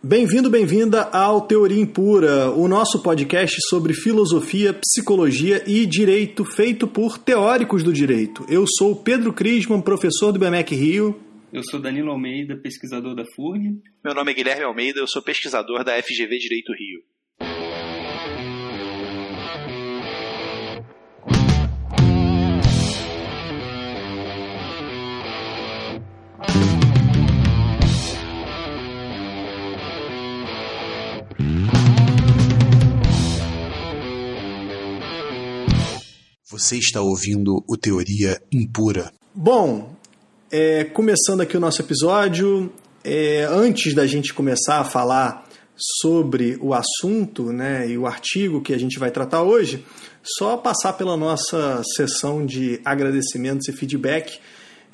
Bem-vindo, bem-vinda ao Teoria Impura, o nosso podcast sobre filosofia, psicologia e direito feito por teóricos do direito. Eu sou Pedro Crisman, professor do BMEC Rio. Eu sou Danilo Almeida, pesquisador da FURG. Meu nome é Guilherme Almeida, eu sou pesquisador da FGV Direito Rio. Você está ouvindo o Teoria Impura. Bom, é, começando aqui o nosso episódio, é, antes da gente começar a falar sobre o assunto né, e o artigo que a gente vai tratar hoje, só passar pela nossa sessão de agradecimentos e feedback.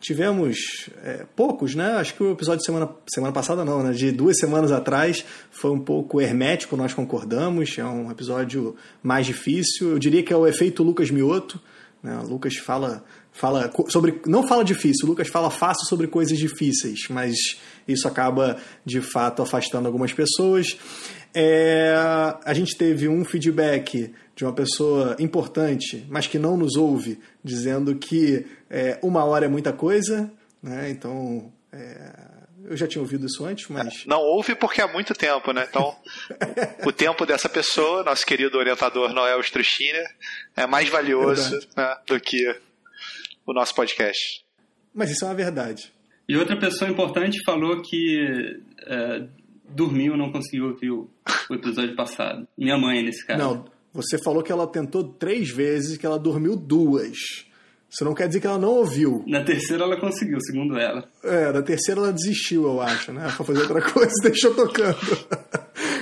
Tivemos é, poucos, né? Acho que o episódio de semana, semana passada não, né? De duas semanas atrás foi um pouco hermético, nós concordamos. É um episódio mais difícil. Eu diria que é o efeito Lucas Mioto. Né? O Lucas fala, fala sobre. Não fala difícil, o Lucas fala fácil sobre coisas difíceis, mas isso acaba de fato afastando algumas pessoas. É, a gente teve um feedback de uma pessoa importante, mas que não nos ouve, dizendo que é, uma hora é muita coisa, né? Então, é, eu já tinha ouvido isso antes, mas. Não ouve porque há muito tempo, né? Então, o tempo dessa pessoa, nosso querido orientador Noel Struchiner, é mais valioso né, do que o nosso podcast. Mas isso é uma verdade. E outra pessoa importante falou que é, dormiu, não conseguiu ouvir o, o episódio passado. Minha mãe, nesse caso. Não, você falou que ela tentou três vezes, que ela dormiu duas. Isso não quer dizer que ela não ouviu. Na terceira ela conseguiu, segundo ela. É, na terceira ela desistiu, eu acho, né? Pra fazer outra coisa, deixou tocando.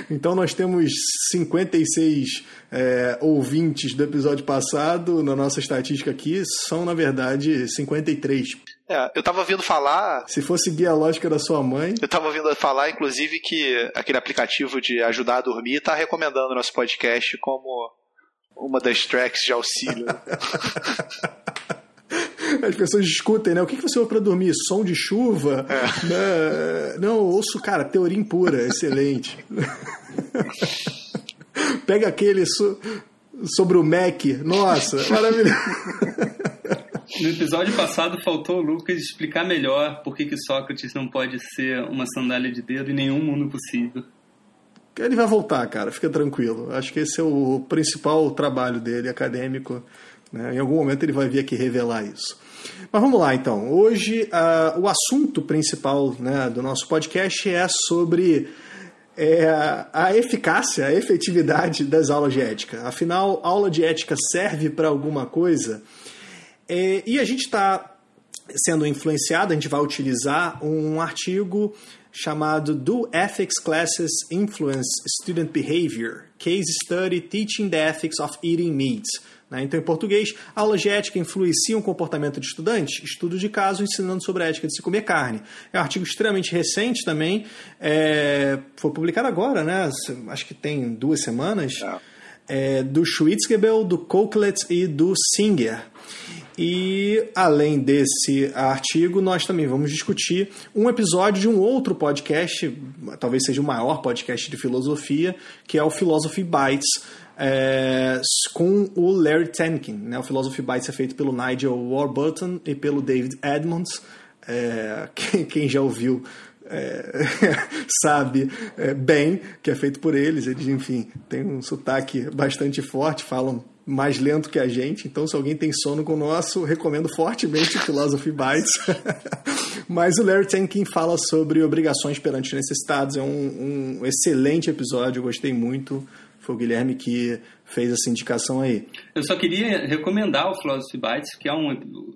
Então nós temos 56 é, ouvintes do episódio passado, na nossa estatística aqui, são na verdade 53. É, eu tava ouvindo falar. Se for seguir a lógica da sua mãe. Eu tava ouvindo falar, inclusive, que aquele aplicativo de ajudar a dormir tá recomendando nosso podcast como uma das tracks de auxílio. As pessoas discutem, né? O que você ouve para dormir? Som de chuva? É. Né? Não, ouço, cara, teoria impura, excelente. Pega aquele so, sobre o Mac, nossa, maravilhoso. No episódio passado faltou o Lucas explicar melhor por que, que Sócrates não pode ser uma sandália de dedo em nenhum mundo possível. Ele vai voltar, cara, fica tranquilo. Acho que esse é o principal trabalho dele, acadêmico. Né? Em algum momento ele vai vir aqui revelar isso. Mas vamos lá então. Hoje uh, o assunto principal né, do nosso podcast é sobre é, a eficácia, a efetividade das aulas de ética. Afinal, aula de ética serve para alguma coisa? É, e a gente está sendo influenciado, a gente vai utilizar um artigo chamado Do Ethics Classes Influence Student Behavior? Case Study Teaching the Ethics of Eating Meat. Né? Então, em português, aulas de ética influenciam o comportamento de estudantes? Estudo de caso ensinando sobre a ética de se comer carne. É um artigo extremamente recente também, é, foi publicado agora, né? acho que tem duas semanas, é, do Schwitzgebel, do Coquelet e do Singer. E além desse artigo, nós também vamos discutir um episódio de um outro podcast, talvez seja o maior podcast de filosofia, que é o Philosophy Bites, é, com o Larry Tenkin. Né? O Philosophy Bites é feito pelo Nigel Warburton e pelo David Edmonds. É, quem, quem, já ouviu é, sabe é, bem que é feito por eles. Eles, enfim, têm um sotaque bastante forte, falam mais lento que a gente. Então, se alguém tem sono com o nosso, recomendo fortemente o Philosophy Bites. Mas o Larry Tenkin fala sobre obrigações perante necessitados. É um, um excelente episódio, eu gostei muito. Foi o Guilherme que fez essa indicação aí. Eu só queria recomendar o Philosophy Bites, que é um,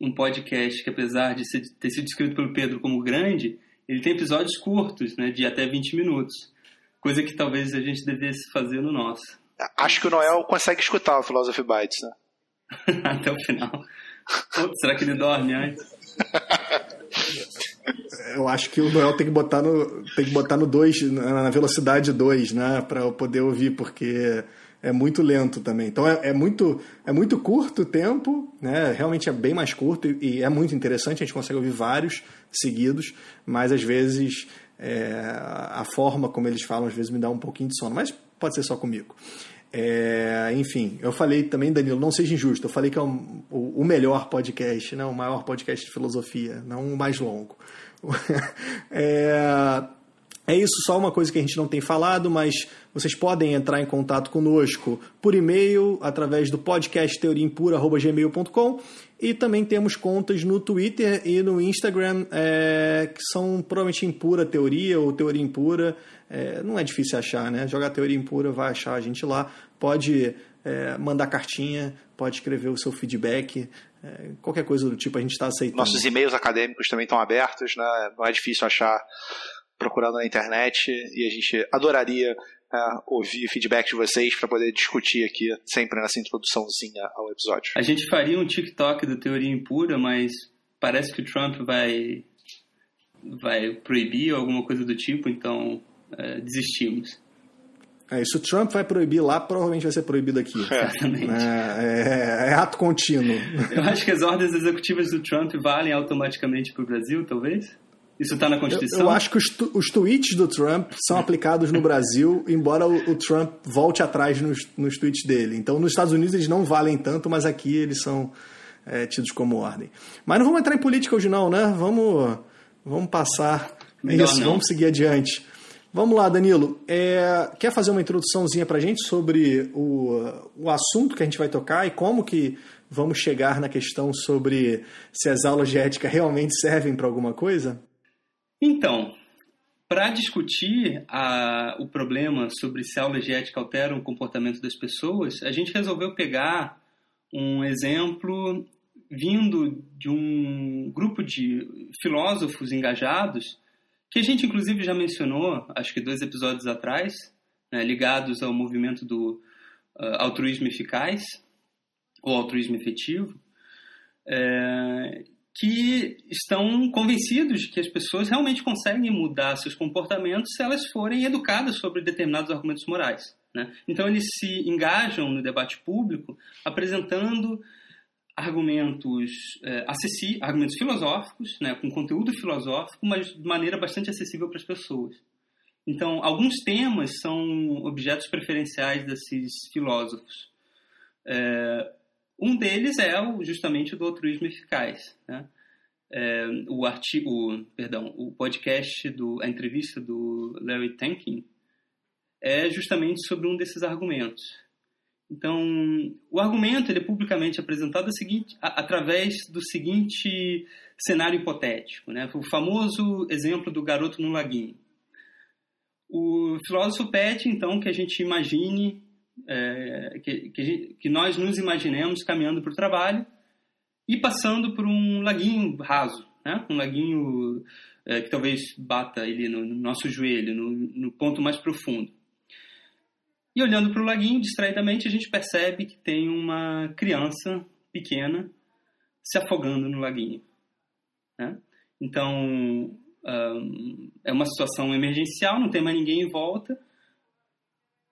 um podcast que, apesar de ser, ter sido descrito pelo Pedro como grande, ele tem episódios curtos, né, de até 20 minutos. Coisa que talvez a gente devesse fazer no nosso. Acho que o Noel consegue escutar o Philosophy Bites, né? até o final. será que ele dorme antes? Eu acho que o Noel tem que botar no tem que botar no 2, na velocidade 2, né, para eu poder ouvir, porque é muito lento também. Então é, é, muito é muito curto o tempo, né? Realmente é bem mais curto e, e, é muito interessante. A gente consegue ouvir vários seguidos, mas às vezes É, a forma como eles falam às vezes me dá um pouquinho de sono, mas pode ser só comigo. É, enfim, eu falei também, Danilo, não seja injusto, eu falei que é o, o, melhor podcast, né, o maior podcast de filosofia, não o mais longo. é, é isso, só uma coisa que a gente não tem falado, mas vocês podem entrar em contato conosco por e-mail, através do podcast teoriaimpura.gmail.com e também temos contas no Twitter e no Instagram é, que são provavelmente Impura Teoria ou Teoria Impura. É, não é difícil achar, né? Jogar Teoria Impura vai achar a gente lá. Pode é, mandar cartinha, pode escrever o seu feedback, é, qualquer coisa do tipo a gente está aceitando. Nossos e-mails acadêmicos também estão abertos, né? Não é difícil achar procurando na internet e a gente adoraria é, ouvir feedback de vocês para poder discutir aqui sempre nessa introduçãozinha ao episódio. A gente faria um TikTok do Teoria Impura, mas parece que o Trump vai vai proibir alguma coisa do tipo, então é, desistimos. É, se o Trump vai proibir lá, provavelmente vai ser proibido aqui. Exatamente. É, é, é, ato contínuo. Eu acho que as ordens executivas do Trump valem automaticamente para o Brasil, talvez? Isso está na Constituição? Eu, eu, acho que os, os tweets do Trump são aplicados no Brasil, embora o, o, Trump volte atrás nos, nos tweets dele. Então, nos Estados Unidos eles não valem tanto, mas aqui eles são é, tidos como ordem. Mas não vamos entrar em política hoje não, né? Vamos, vamos passar isso, não. vamos seguir adiante. Vamos lá, Danilo. É, quer fazer uma introduçãozinha para a gente sobre o, o assunto que a gente vai tocar e como que vamos chegar na questão sobre se as aulas de ética realmente servem para alguma coisa? Então, para discutir a, o problema sobre se a aula de ética altera o comportamento das pessoas, a gente resolveu pegar um exemplo vindo de um grupo de filósofos engajados, que a gente inclusive já mencionou, acho que dois episódios atrás, né, ligados ao movimento do uh, altruísmo eficaz, ou altruísmo efetivo, é, que estão convencidos de que as pessoas realmente conseguem mudar seus comportamentos se elas forem educadas sobre determinados argumentos morais. Né? Então, eles se engajam no debate público apresentando argumentos, é, argumentos filosóficos, né, com conteúdo filosófico, mas de maneira bastante acessível para as pessoas. Então, alguns temas são objetos preferenciais desses filósofos. É, um deles é justamente o do altruísmo eficaz. Né? É, o artigo, perdão, o podcast do a entrevista do Larry Tankin é justamente sobre um desses argumentos. Então, o argumento ele é publicamente apresentado seguinte, a, através do seguinte cenário hipotético, né? O famoso exemplo do garoto no laguinho. O filósofo pede então que a gente imagine é, que, que, que, nós nos imaginemos caminhando para o trabalho e passando por um laguinho raso, né? um laguinho é, que talvez bata ali no, no nosso joelho, no, no, ponto mais profundo. E olhando para o laguinho, distraidamente, a gente percebe que tem uma criança pequena se afogando no laguinho. Né? Então, é uma situação emergencial, não tem mais ninguém em volta,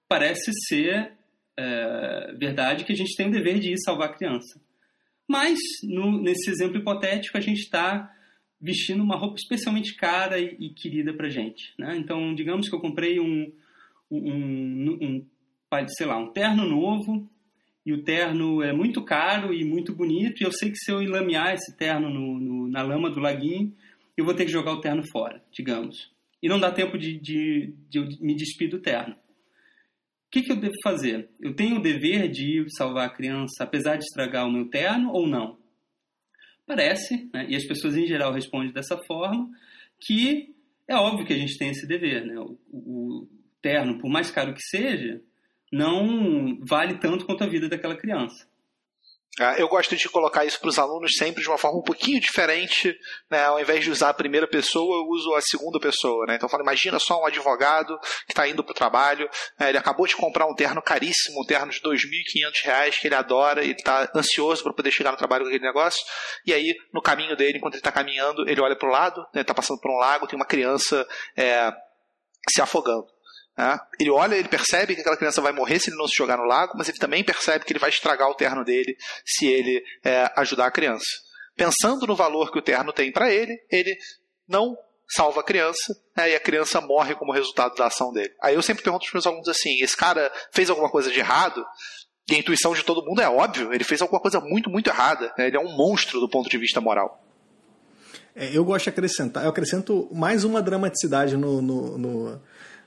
parece ser é, verdade que a gente tem o dever de ir salvar a criança. Mas, no, nesse exemplo hipotético, a gente está vestindo uma roupa especialmente cara e, e querida para gente. Né? Então, digamos que eu comprei um, um, um, sei lá, um terno novo e o terno é muito caro e muito bonito e eu sei que se eu enlamear esse terno no, no, na lama do laguinho, eu vou ter que jogar o terno fora, digamos. E não dá tempo de, de, de me despir do terno que, que eu devo fazer? Eu tenho o dever de salvar a criança, apesar de estragar o meu terno ou não? Parece, né, e as pessoas em geral respondem dessa forma, que é óbvio que a gente tem esse dever. Né? O, o terno, por mais caro que seja, não vale tanto quanto a vida daquela criança. Ah, eu gosto de colocar isso para os alunos sempre de uma forma um pouquinho diferente, né? Ao invés de usar a primeira pessoa, eu uso a segunda pessoa, né? Então eu falo, imagina só um advogado que está indo para o trabalho, né? ele acabou de comprar um terno caríssimo, um terno de R$ 2.500 que ele adora e está ansioso para poder chegar no trabalho com aquele negócio. E aí, no caminho dele, enquanto ele está caminhando, ele olha para o lado, está né? passando por um lago, tem uma criança é, se afogando. Né? Ele olha, ele percebe que aquela criança vai morrer se ele não se jogar no lago, mas ele também percebe que ele vai estragar o terno dele se ele é, ajudar a criança. Pensando no valor que o terno tem para ele, ele não salva a criança, né, e a criança morre como resultado da ação dele. Aí eu sempre pergunto para meus alunos assim: esse cara fez alguma coisa de errado? E a intuição de todo mundo é óbvio, ele fez alguma coisa muito, muito errada. Né? Ele é um monstro do ponto de vista moral. É, eu gosto de acrescentar, eu acrescento mais uma dramaticidade no, no, no,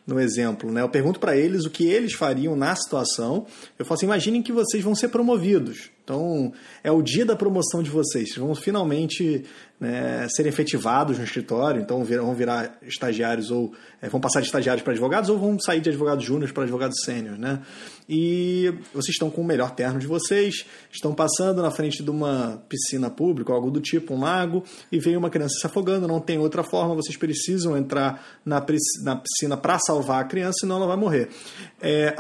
no exemplo. Né? Eu pergunto para eles o que eles fariam na situação. Eu falo assim: imaginem que vocês vão ser promovidos. Então, é o dia da promoção de vocês. Vocês vão finalmente né, serem efetivados no escritório, então vão virar estagiários ou é, vão passar de estagiários para advogados ou vão sair de advogados júniores para advogados sêniores, né? E vocês estão com o melhor terno de vocês, estão passando na frente de uma piscina pública algo do tipo, um lago, e vem uma criança se afogando, não tem outra forma, vocês precisam entrar na, piscina para salvar a criança, senão ela vai morrer. É,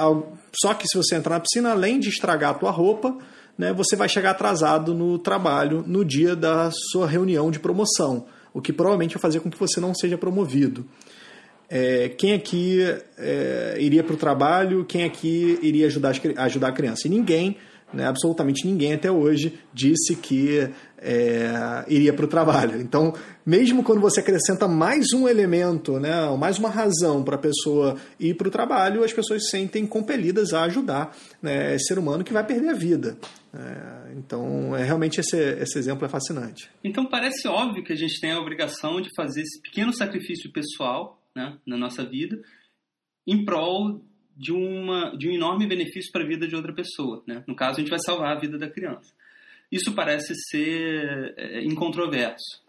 só que se você entrar na piscina, além de estragar a tua roupa, né, você vai chegar atrasado no trabalho no dia da sua reunião de promoção, o que provavelmente vai fazer com que você não seja promovido. É, quem aqui é, iria para o trabalho, quem aqui iria ajudar, ajudar a criança? E ninguém, né, absolutamente ninguém até hoje, disse que é, iria para o trabalho. Então, mesmo quando você acrescenta mais um elemento, né, mais uma razão para a pessoa ir para o trabalho, as pessoas se sentem compelidas a ajudar né, esse ser humano que vai perder a vida. É, então, é, realmente esse, esse exemplo é fascinante. Então, parece óbvio que a gente tem a obrigação de fazer esse pequeno sacrifício pessoal né, na nossa vida em prol de, uma, de um enorme benefício para a vida de outra pessoa. Né? No caso, a gente vai salvar a vida da criança. Isso parece ser é, incontroverso.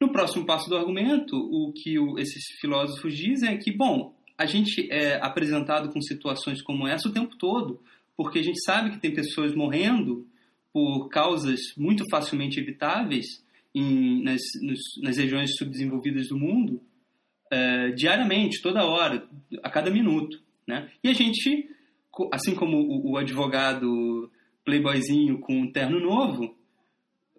No próximo passo do argumento, o que o, esses filósofos dizem é que, bom, a gente é apresentado com situações como essa o tempo todo, porque a gente sabe que tem pessoas morrendo por causas muito facilmente evitáveis em, nas, nos, nas regiões subdesenvolvidas do mundo, é, diariamente, toda hora, a cada minuto. Né? E a gente, assim como o, o advogado playboyzinho com um terno novo,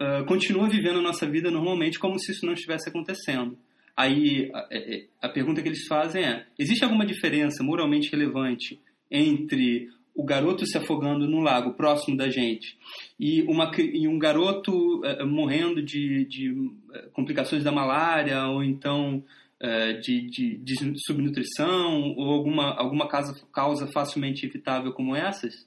uh, continua vivendo a nossa vida normalmente como se isso não estivesse acontecendo. Aí a, é, a, pergunta que eles fazem é: existe alguma diferença moralmente relevante entre o garoto se afogando no lago próximo da gente e, uma, e um garoto uh, morrendo de, de uh, complicações da malária ou então de, de, de, subnutrição ou alguma, alguma causa, causa facilmente evitável como essas?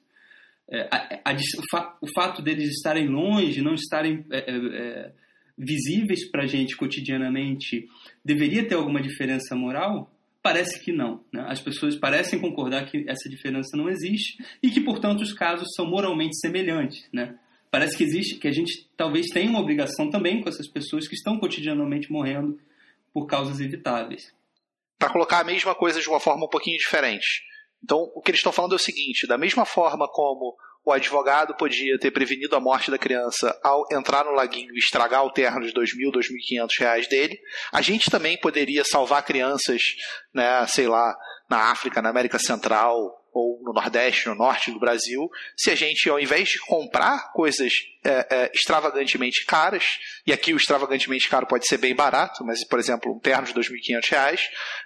É, a, a, o fato deles estarem longe, não estarem é, é visíveis para a gente cotidianamente, deveria ter alguma diferença moral? Parece que não. Né? As pessoas parecem concordar que essa diferença não existe e que, portanto, os casos são moralmente semelhantes. Né? Parece que existe, que a gente talvez tenha uma obrigação também com essas pessoas que estão cotidianamente morrendo por causas evitáveis. Para colocar a mesma coisa de uma forma um pouquinho diferente. Então, o que eles estão falando é o seguinte: da mesma forma como o advogado podia ter prevenido a morte da criança ao entrar no laguinho e estragar o terno de 2.000, 2.500 reais dele, a gente também poderia salvar crianças, né, sei lá, na África, na América Central, ou no Nordeste, no Norte do Brasil, se a gente, ao invés de comprar coisas é, é, extravagantemente caras, e aqui o extravagantemente caro pode ser bem barato, mas, por exemplo, um terno de R$ 2.500,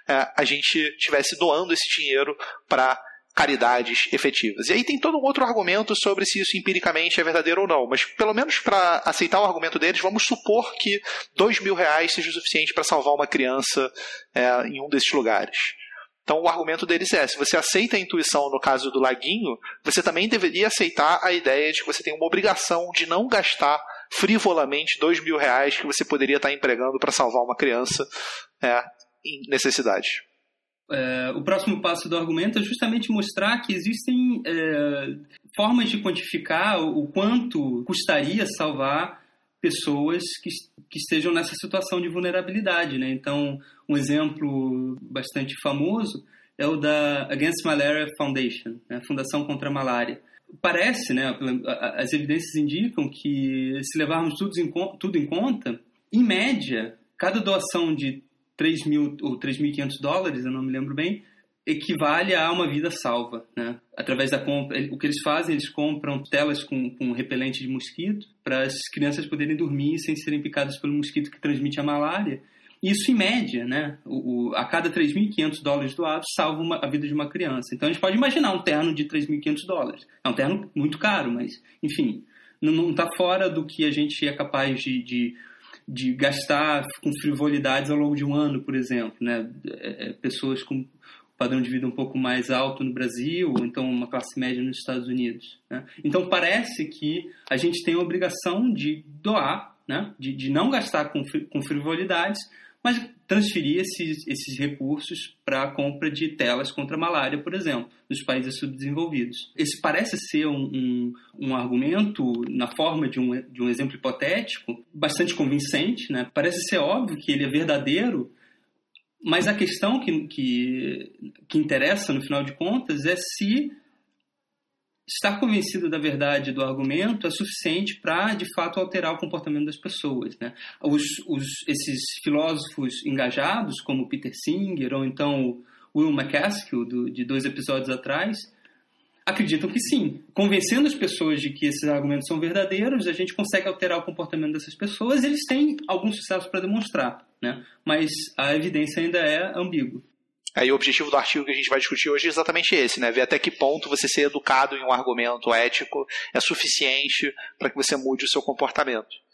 é, a gente estivesse doando esse dinheiro para caridades efetivas. E aí tem todo um outro argumento sobre se isso empiricamente é verdadeiro ou não, mas pelo menos para aceitar o argumento deles, vamos supor que dois mil reais seja o suficiente para salvar uma criança é, em um desses lugares. Então o argumento deles é: se você aceita a intuição no caso do laguinho, você também deveria aceitar a ideia de que você tem uma obrigação de não gastar frivolamente dois mil reais que você poderia estar empregando para salvar uma criança é, em necessidade. É, o próximo passo do argumento é justamente mostrar que existem é, formas de quantificar o quanto custaria salvar pessoas que, que estejam nessa situação de vulnerabilidade. Né? Então, um exemplo bastante famoso é o da Against Malaria Foundation, né? Fundação contra a Malária. Parece, né, as evidências indicam que, se levarmos tudo em, tudo em conta, em média, cada doação de 3 mil ou 3.500 dólares, eu não me lembro bem, equivale a uma vida salva, né? Através da compra, o que eles fazem, eles compram telas com, com repelente de mosquito para as crianças poderem dormir sem serem picadas pelo mosquito que transmite a malária. Isso em média, né? O, o a cada 3.500 dólares doados salva uma, a vida de uma criança. Então a gente pode imaginar um terno de 3.500 dólares. É um terno muito caro, mas enfim, não está fora do que a gente é capaz de, de de gastar com frivolidades ao longo de um ano, por exemplo. Né? É, é, pessoas com padrão de vida um pouco mais alto no Brasil, ou então uma classe média nos Estados Unidos. Né? Então parece que a gente tem a obrigação de doar, né? de, de não gastar com, com frivolidades, mas transferir esses, esses recursos para a compra de telas contra a malária, por exemplo, nos países subdesenvolvidos. Esse parece ser um, um, um, argumento, na forma de um, de um exemplo hipotético, bastante convincente. Né? Parece ser óbvio que ele é verdadeiro, mas a questão que, que, que interessa, no final de contas, é se estar convencido da verdade do argumento é suficiente para, de fato, alterar o comportamento das pessoas. Né? Os, os, esses filósofos engajados, como Peter Singer ou então Will MacAskill, do, de dois episódios atrás, acreditam que sim. Convencendo as pessoas de que esses argumentos são verdadeiros, a gente consegue alterar o comportamento dessas pessoas. Eles têm algum sucesso para demonstrar, né? mas a evidência ainda é ambígua. Aí o objetivo do artigo que a gente vai discutir hoje é exatamente esse, né? Ver até que ponto você ser educado em um argumento ético é suficiente para que você mude o seu comportamento.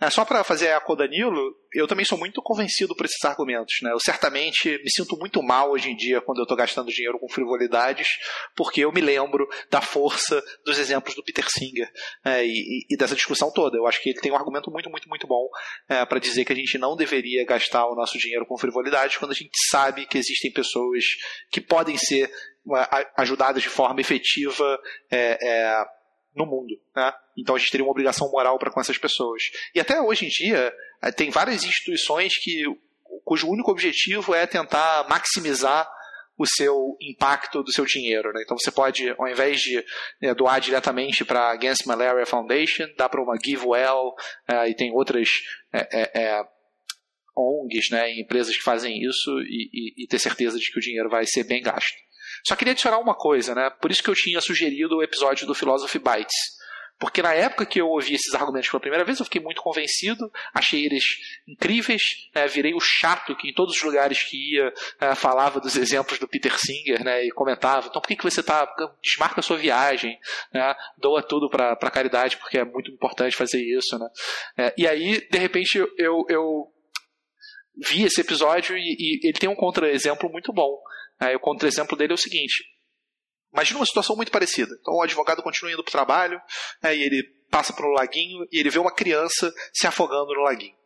É, só para fazer a Danilo, eu também sou muito convencido por esses argumentos. Né? Eu certamente me sinto muito mal hoje em dia quando eu estou gastando dinheiro com frivolidades, porque eu me lembro da força dos exemplos do Peter Singer é, e, e, dessa discussão toda. Eu acho que ele tem um argumento muito, muito, muito bom é, para dizer que a gente não deveria gastar o nosso dinheiro com frivolidades quando a gente sabe que existem pessoas que podem ser ajudadas de forma efetiva é, é, no mundo. Né? Então a gente teria uma obrigação moral para com essas pessoas. E até hoje em dia, eh, tem várias instituições que, cujo único objetivo é tentar maximizar o seu impacto do seu dinheiro. Né? Então você pode, ao invés de né, doar diretamente para a Against Malaria Foundation, dá para uma GiveWell é, e tem outras é, é, ONGs, né, empresas que fazem isso e, e, e ter certeza de que o dinheiro vai ser bem gasto. Só queria adicionar uma coisa, né? Por isso que eu tinha sugerido o episódio do Philosophy Bites. Porque na época que eu ouvi esses argumentos pela primeira vez, eu fiquei muito convencido, achei eles incríveis, né, virei o chato que em todos os lugares que ia é, falava dos exemplos do Peter Singer né, e comentava. Então por que, que você tá. Desmarca a sua viagem, né, doa tudo para caridade, porque é muito importante fazer isso. Né? É, e aí, de repente, eu, eu vi esse episódio e, e ele tem um contra-exemplo muito bom. Aí o contra-exemplo dele é o seguinte: imagina uma situação muito parecida. Então o advogado continua indo para o trabalho, né, e ele passa por um laguinho e ele vê uma criança se afogando no laguinho.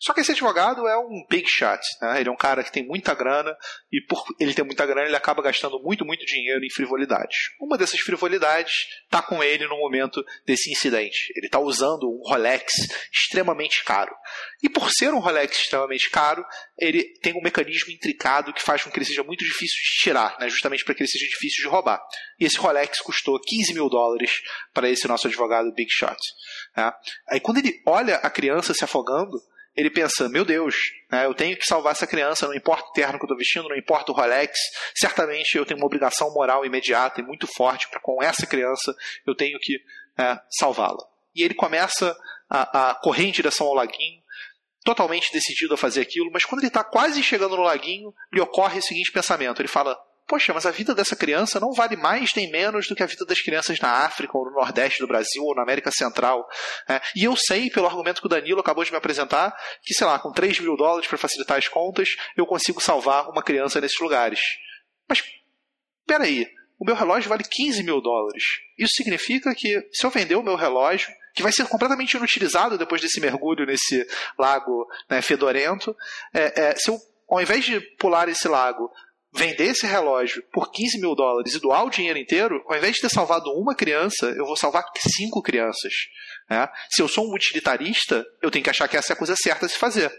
Só que esse advogado é um big shot, né? Ele é um cara que tem muita grana e por ele ter muita grana ele acaba gastando muito, muito dinheiro em frivolidades. Uma dessas frivolidades está com ele no momento desse incidente. Ele está usando um Rolex extremamente caro. E por ser um Rolex extremamente caro, ele tem um mecanismo intricado que faz com que ele seja muito difícil de tirar, né? justamente para que ele seja difícil de roubar. E esse Rolex custou 15 mil dólares para esse nosso advogado Big Shot. Né? Aí quando ele olha a criança se afogando, ele pensa, meu Deus, né, eu tenho que salvar essa criança, não importa o terno que eu estou vestindo, não importa o Rolex, certamente eu tenho uma obrigação moral imediata e muito forte para com essa criança eu tenho que é, salvá-la. E ele começa a, a correr em direção ao laguinho, totalmente decidido a fazer aquilo, mas quando ele está quase chegando no laguinho, lhe ocorre o seguinte pensamento: ele fala, poxa, mas a vida dessa criança não vale mais nem menos do que a vida das crianças na África, ou no Nordeste do Brasil, ou na América Central. É, e eu sei, pelo argumento que o Danilo acabou de me apresentar, que, sei lá, com 3 mil dólares para facilitar as contas, eu consigo salvar uma criança nesses lugares. Mas, peraí, o meu relógio vale 15 mil dólares. Isso significa que, se eu vender o meu relógio, que vai ser completamente inutilizado depois desse mergulho nesse lago né, fedorento, é, é, se eu, ao invés de pular esse lago, vender esse relógio por 15 mil dólares e doar o dinheiro inteiro, ao invés de ter salvado uma criança, eu vou salvar cinco crianças. Né? Se eu sou um utilitarista, eu tenho que achar que essa é a coisa certa a se fazer.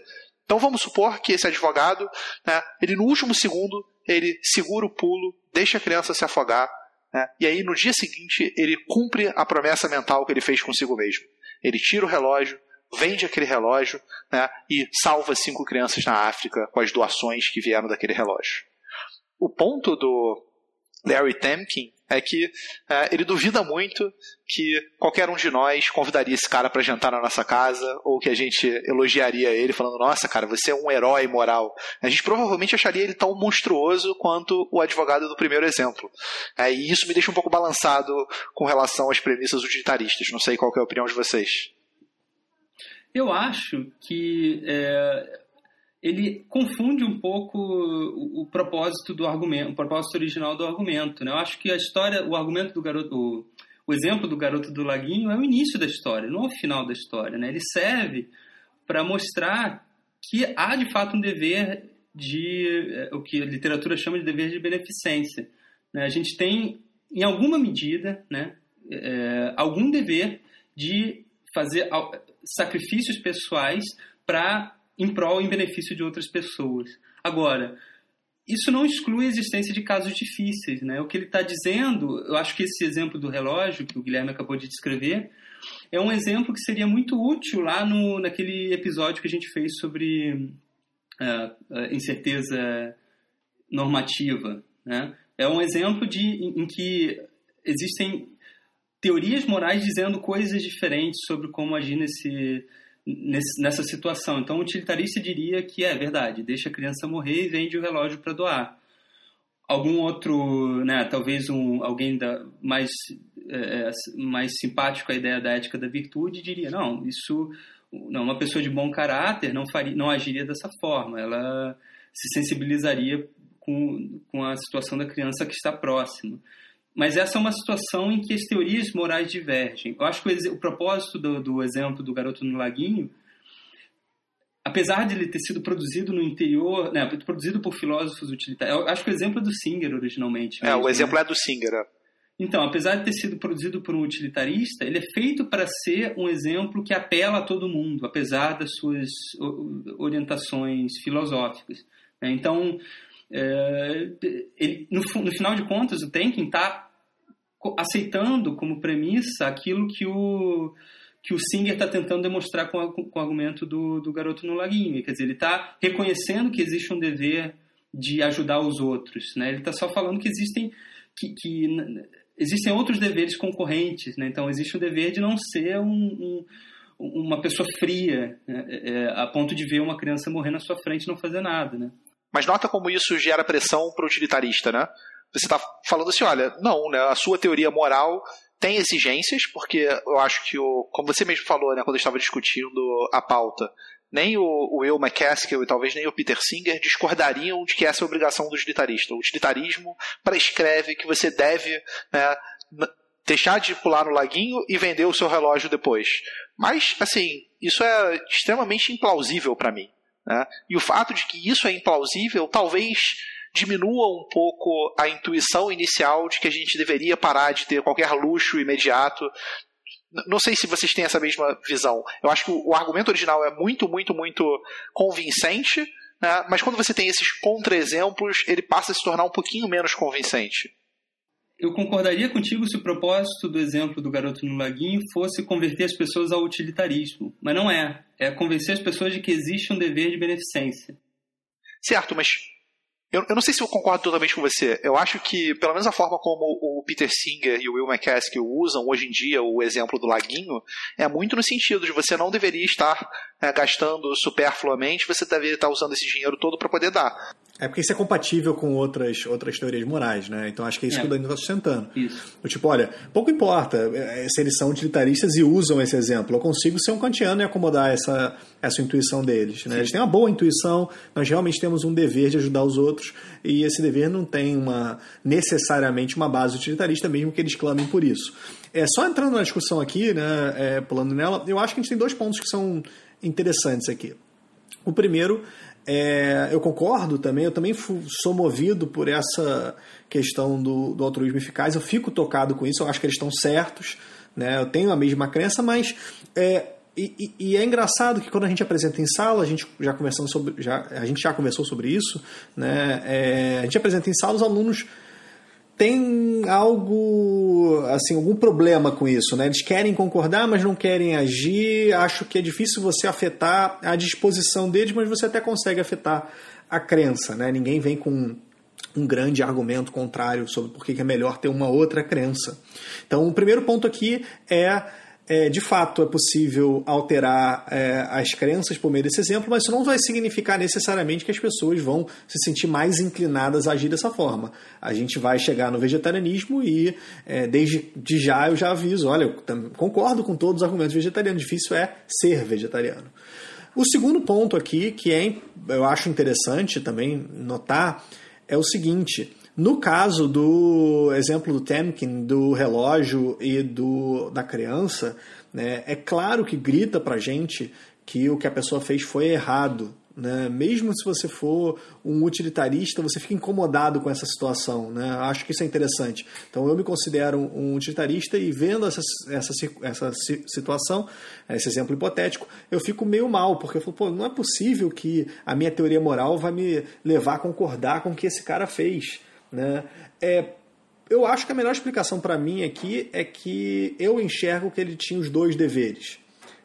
Então vamos supor que esse advogado, né, ele no último segundo, ele segura o pulo, deixa a criança se afogar, né, e aí no dia seguinte ele cumpre a promessa mental que ele fez consigo mesmo. Ele tira o relógio, vende aquele relógio né, e salva cinco crianças na África com as doações que vieram daquele relógio o ponto do Larry Temkin é que é, ele duvida muito que qualquer um de nós convidaria esse cara para jantar na nossa casa ou que a gente elogiaria ele falando nossa cara você é um herói moral. A gente provavelmente acharia ele tão monstruoso quanto o advogado do primeiro exemplo. É, e isso me deixa um pouco balançado com relação às premissas utilitaristas. Não sei qual é a opinião de vocês. Eu acho que é, ele confunde um pouco o, o, propósito do argumento, o propósito original do argumento. Né? Eu acho que a história, o argumento do garoto, o, o exemplo do garoto do laguinho é o início da história, não é o final da história. Né? Ele serve para mostrar que há de fato um dever de é, o que a literatura chama de dever de beneficência. Né? A gente tem, em alguma medida, né, é, algum dever de fazer sacrifícios pessoais para em prol em benefício de outras pessoas. Agora, isso não exclui a existência de casos difíceis, né? O que ele está dizendo, eu acho que esse exemplo do relógio que o Guilherme acabou de descrever é um exemplo que seria muito útil lá no naquele episódio que a gente fez sobre uh, incerteza normativa, né? É um exemplo de em, em que existem teorias morais dizendo coisas diferentes sobre como agir nesse nesse, nessa situação. Então, o utilitarista diria que é verdade, deixa a criança morrer e vende o relógio para doar. Algum outro, né, talvez um, alguém da, mais, é, mais simpático à ideia da ética da virtude diria, não, isso, não, uma pessoa de bom caráter não, faria, não agiria dessa forma, ela se sensibilizaria com, com a situação da criança que está próxima. Mas essa é uma situação em que as teorias morais divergem. Eu acho que o, o propósito do, do, exemplo do garoto no laguinho, apesar de ele ter sido produzido no interior, né, produzido por filósofos utilitários, eu acho que o exemplo é do Singer originalmente. Mesmo, é, o exemplo né? é do Singer. É. Então, apesar de ter sido produzido por um utilitarista, ele é feito para ser um exemplo que apela a todo mundo, apesar das suas orientações filosóficas. Né. Então, é, ele, no, no, final de contas, o Tenkin está aceitando como premissa aquilo que o, que o Singer está tentando demonstrar com, a, com, o argumento do, do garoto no laguinho. Quer dizer, ele está reconhecendo que existe um dever de ajudar os outros. Né? Ele está só falando que existem, que, que, existem outros deveres concorrentes. Né? Então, existe o dever de não ser um, um uma pessoa fria, né? é, é, a ponto de ver uma criança morrer na sua frente e não fazer nada. Né? Mas nota como isso gera pressão para o utilitarista, né? Você está falando assim, olha, não, né, a sua teoria moral tem exigências, porque eu acho que, o, como você mesmo falou, né, quando estava discutindo a pauta, nem o, o Will McCaskill e talvez nem o Peter Singer discordariam de que essa é a obrigação do utilitarista. O utilitarismo prescreve que você deve né, deixar de pular no laguinho e vender o seu relógio depois. Mas, assim, isso é extremamente implausível para mim. Né? E o fato de que isso é implausível talvez diminua um pouco a intuição inicial de que a gente deveria parar de ter qualquer luxo imediato. Não sei se vocês têm essa mesma visão. Eu acho que o argumento original é muito, muito, muito convincente, né? mas quando você tem esses contra-exemplos, ele passa a se tornar um pouquinho menos convincente eu concordaria contigo se o propósito do exemplo do garoto no laguinho fosse converter as pessoas ao utilitarismo, mas não é. É convencer as pessoas de que existe um dever de beneficência. Certo, mas eu, eu, não sei se eu concordo totalmente com você. Eu acho que, pelo menos a forma como o Peter Singer e o Will McCaskill usam hoje em dia o exemplo do laguinho, é muito no sentido de você não deveria estar é, gastando superfluamente, você deveria estar usando esse dinheiro todo para poder dar. É porque isso é compatível com outras, outras teorias morais, né? Então acho que é isso é. que o Danilo está sustentando. Isso. tipo, olha, pouco importa é, se eles são utilitaristas e usam esse exemplo. Eu consigo ser um kantiano e acomodar essa, essa intuição deles. Né? Eles têm uma boa intuição, nós realmente temos um dever de ajudar os outros e esse dever não tem uma necessariamente uma base utilitarista, mesmo que eles clamem por isso. É, só entrando na discussão aqui, né, é, pulando nela, eu acho que a gente tem dois pontos que são interessantes aqui. O primeiro é, eu concordo também, eu também sou movido por essa questão do, do altruísmo eficaz, eu fico tocado com isso, eu acho que eles estão certos, né? eu tenho a mesma crença, mas é, e, e, é engraçado que quando a gente apresenta em sala, a gente já conversando sobre, já, a gente já conversou sobre isso, né? É, a gente apresenta em sala, os alunos tem algo, assim, algum problema com isso, né? Eles querem concordar, mas não querem agir. Acho que é difícil você afetar a disposição deles, mas você até consegue afetar a crença, né? Ninguém vem com um grande argumento contrário sobre por que é melhor ter uma outra crença. Então, o primeiro ponto aqui é é, de fato é possível alterar é, as crenças por meio desse exemplo, mas isso não vai significar necessariamente que as pessoas vão se sentir mais inclinadas a agir dessa forma. A gente vai chegar no vegetarianismo e, é, desde de já, eu já aviso: olha, eu concordo com todos os argumentos vegetarianos, difícil é ser vegetariano. O segundo ponto aqui, que é, eu acho interessante também notar, é o seguinte no caso do exemplo do Temkin, do relógio e do da criança, né, é claro que grita para gente que o que a pessoa fez foi errado. Né? Mesmo se você for um utilitarista, você fica incomodado com essa situação. Né? Acho que isso é interessante. Então, eu me considero um utilitarista e vendo essa, essa, essa situação, esse exemplo hipotético, eu fico meio mal, porque eu falo, pô, não é possível que a minha teoria moral vai me levar a concordar com o que esse cara fez. Né? É, eu acho que a melhor explicação para mim aqui é que eu enxergo que ele tinha os dois deveres.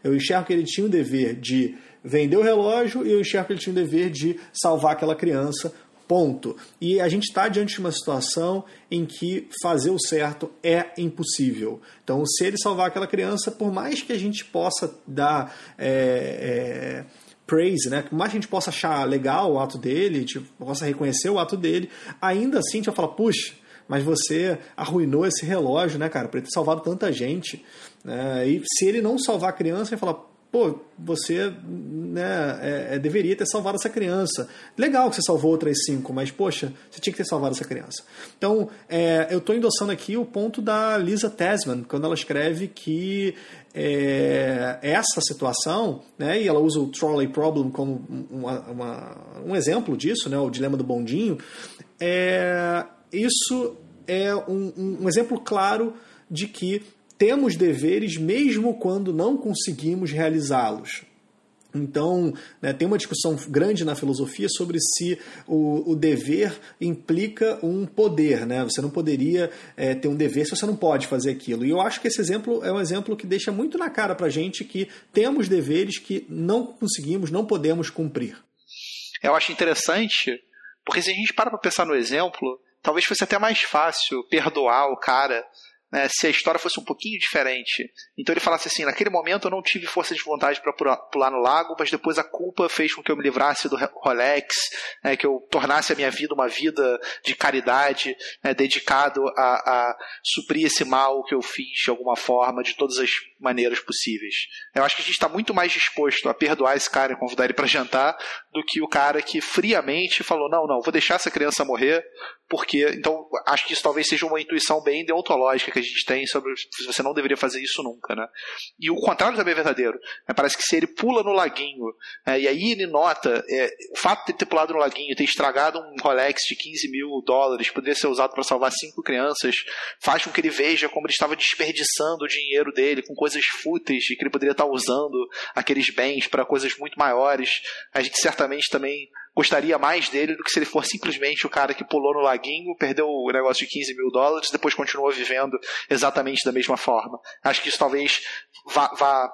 Eu enxergo que ele tinha o dever de vender o relógio e eu enxergo que ele tinha o dever de salvar aquela criança. Ponto. E a gente está diante de uma situação em que fazer o certo é impossível. Então, se ele salvar aquela criança, por mais que a gente possa dar. É, é, praise, né? Por mais que a gente possa achar legal o ato dele, tipo, possa reconhecer o ato dele, ainda assim a gente vai falar, puxa, mas você arruinou esse relógio, né, cara, para ter salvado tanta gente. Né? E se ele não salvar a criança, ele fala, pô, você né, é, é, deveria ter salvado essa criança. Legal que você salvou outras cinco, mas poxa, você tinha que ter salvado essa criança. Então, é, eu estou endossando aqui o ponto da Lisa Tasman, quando ela escreve que é, essa situação, né, e ela usa o trolley problem como uma, uma, um exemplo disso, né, o dilema do bondinho, é, isso é um, um exemplo claro de que temos deveres mesmo quando não conseguimos realizá-los. Então, né, tem uma discussão grande na filosofia sobre se o, o dever implica um poder. Né? Você não poderia é, ter um dever se você não pode fazer aquilo. E eu acho que esse exemplo é um exemplo que deixa muito na cara para gente que temos deveres que não conseguimos, não podemos cumprir. Eu acho interessante, porque se a gente para para pensar no exemplo, talvez fosse até mais fácil perdoar o cara né, se a história fosse um pouquinho diferente. Então ele falasse assim: naquele momento eu não tive força de vontade para pular no lago, mas depois a culpa fez com que eu me livrasse do Rolex, né, que eu tornasse a minha vida uma vida de caridade, né, dedicado a, a suprir esse mal que eu fiz de alguma forma, de todas as maneiras possíveis. Eu acho que a gente está muito mais disposto a perdoar esse cara e convidar ele para jantar do que o cara que friamente falou: não, não, vou deixar essa criança morrer, porque. Então, acho que isso talvez seja uma intuição bem deontológica que a gente tem sobre se você não deveria fazer isso nunca, né? E o contrário também é verdadeiro. Né? Parece que se ele pula no laguinho, é, e aí ele nota é, o fato de ter pulado no laguinho, ter estragado um Rolex de 15 mil dólares, poderia ser usado para salvar cinco crianças, faz com que ele veja como ele estava desperdiçando o dinheiro dele com coisas fúteis e que ele poderia estar usando aqueles bens para coisas muito maiores. A gente certamente também gostaria mais dele do que se ele for simplesmente o cara que pulou no laguinho, perdeu o negócio de 15 mil dólares, depois continuou vivendo exatamente da mesma forma. Acho que isso talvez vá, vá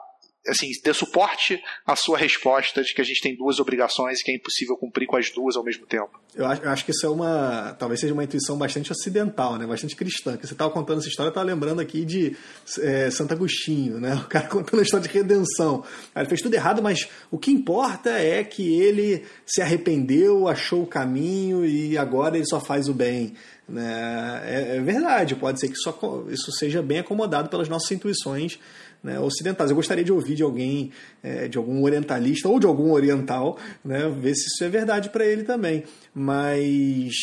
assim, dê suporte à sua resposta de que a gente tem duas obrigações e que é impossível cumprir com as duas ao mesmo tempo. Eu acho, acho que isso é uma. talvez seja uma intuição bastante ocidental, né? bastante cristã. Que você estava contando essa história, estava lembrando aqui de é, Santo Agostinho, né? O cara contando a história de redenção. Ele fez tudo errado, mas o que importa é que ele se arrependeu, achou o caminho e agora ele só faz o bem. Né? É, é verdade, pode ser que isso, isso seja bem acomodado pelas nossas intuições né, ocidentais. Eu gostaria de ouvir de alguém, é, de algum orientalista ou de algum oriental, né, ver se isso é verdade para ele também. Mas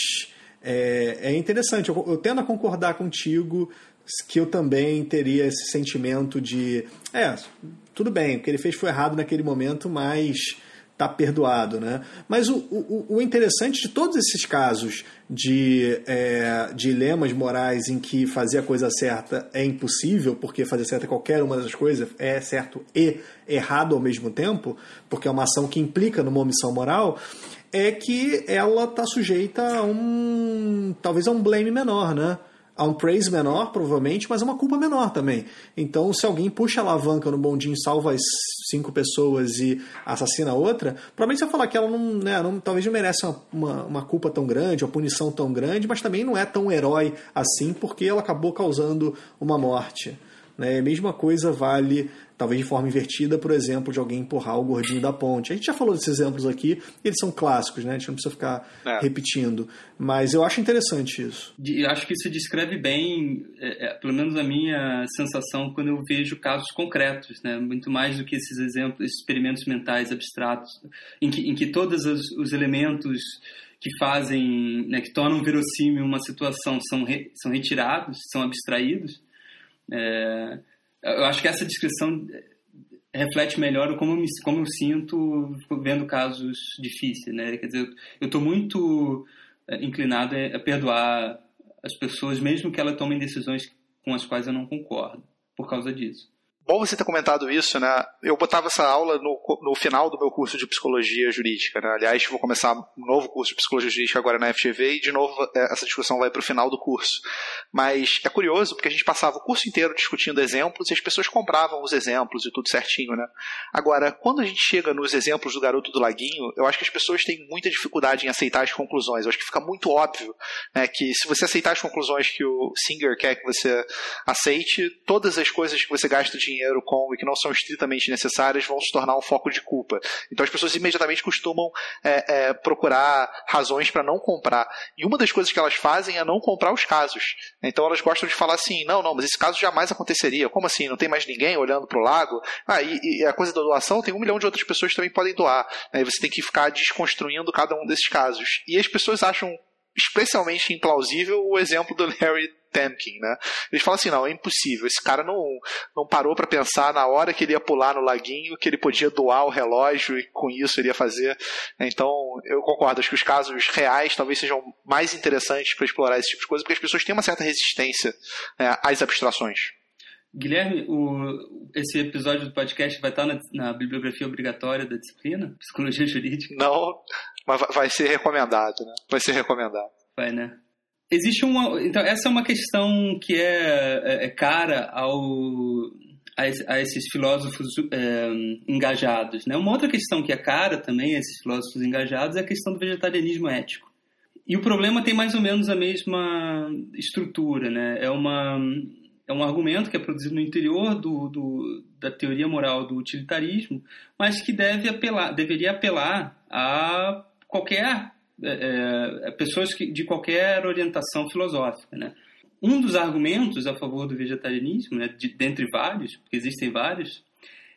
é, é interessante, eu, eu tendo a concordar contigo que eu também teria esse sentimento de, é, tudo bem, o que ele fez foi errado naquele momento, mas está perdoado. Né? Mas o, o, o, interessante de todos esses casos de é, dilemas morais em que fazer a coisa certa é impossível, porque fazer certo é qualquer uma das coisas é certo e errado ao mesmo tempo, porque é uma ação que implica numa omissão moral, é que ela está sujeita a um talvez a um blame menor, né? Há um praise menor, provavelmente, mas é uma culpa menor também. Então, se alguém puxa a alavanca no bondinho, salva as cinco pessoas e assassina outra, provavelmente você vai falar que ela não, né, não talvez não merece uma, uma, uma, culpa tão grande, uma punição tão grande, mas também não é tão herói assim, porque ela acabou causando uma morte. Né? A mesma coisa vale talvez de forma invertida, por exemplo, de alguém empurrar o gordinho da ponte. A gente já falou desses exemplos aqui, eles são clássicos, né? A gente não precisa ficar é. repetindo. Mas eu acho interessante isso. Eu acho que isso descreve bem, é, é, pelo menos a minha sensação, quando eu vejo casos concretos, né? Muito mais do que esses exemplos, esses experimentos mentais abstratos, em que, em que todos os, os elementos que fazem, né, que tornam verossímil uma situação são, re, são retirados, são abstraídos. É, eu acho que essa descrição reflete melhor como eu, me, como eu sinto vendo casos difíceis, né? Quer dizer, eu estou muito é, inclinado a perdoar as pessoas, mesmo que elas tomem decisões com as quais eu não concordo, por causa disso bom você ter comentado isso, né? Eu botava essa aula no, no final do meu curso de psicologia jurídica, né? Aliás, vou começar um novo curso de psicologia jurídica agora na FGV e, de novo, é, essa discussão vai para o final do curso. Mas é curioso porque a gente passava o curso inteiro discutindo exemplos e as pessoas compravam os exemplos e tudo certinho, né? Agora, quando a gente chega nos exemplos do garoto do laguinho, eu acho que as pessoas têm muita dificuldade em aceitar as conclusões. Eu acho que fica muito óbvio né, que se você aceitar as conclusões que o Singer quer que você aceite, todas as coisas que você gasta dinheiro dinheiro com e que não são estritamente necessárias vão se tornar um foco de culpa. Então as pessoas imediatamente costumam é, é, procurar razões para não comprar. E uma das coisas que elas fazem é não comprar os casos. Então elas gostam de falar assim: não, não, mas esse caso jamais aconteceria. Como assim? Não tem mais ninguém olhando para o lago? Ah, e, e, a coisa da doação tem um milhão de outras pessoas que também podem doar. Né? E você tem que ficar desconstruindo cada um desses casos. E as pessoas acham especialmente implausível o exemplo do Larry Temkin, né? Eles falam assim, não, é impossível. Esse cara não, não parou para pensar na hora que ele ia pular no laguinho que ele podia doar o relógio e com isso ele ia fazer. Então, eu concordo. Acho que os casos reais talvez sejam mais interessantes para explorar esse tipo de coisa, porque as pessoas têm uma certa resistência né, às abstrações. Guilherme, o, esse episódio do podcast vai estar na, na, bibliografia obrigatória da disciplina, Psicologia Jurídica? Não, mas vai ser recomendado, né? Vai ser recomendado. Vai, né? Existe uma. Então, essa é uma questão que é, é, é cara ao, a, esses filósofos é, engajados. Né? Uma outra questão que é cara também a esses filósofos engajados é a questão do vegetarianismo ético. E o problema tem mais ou menos a mesma estrutura. Né? É, uma, é um argumento que é produzido no interior do, do, da teoria moral do utilitarismo, mas que deve apelar, deveria apelar a qualquer é, é, é, pessoas que, de qualquer orientação filosófica. Né? Um dos argumentos a favor do vegetarianismo, né, de, dentre vários, porque existem vários,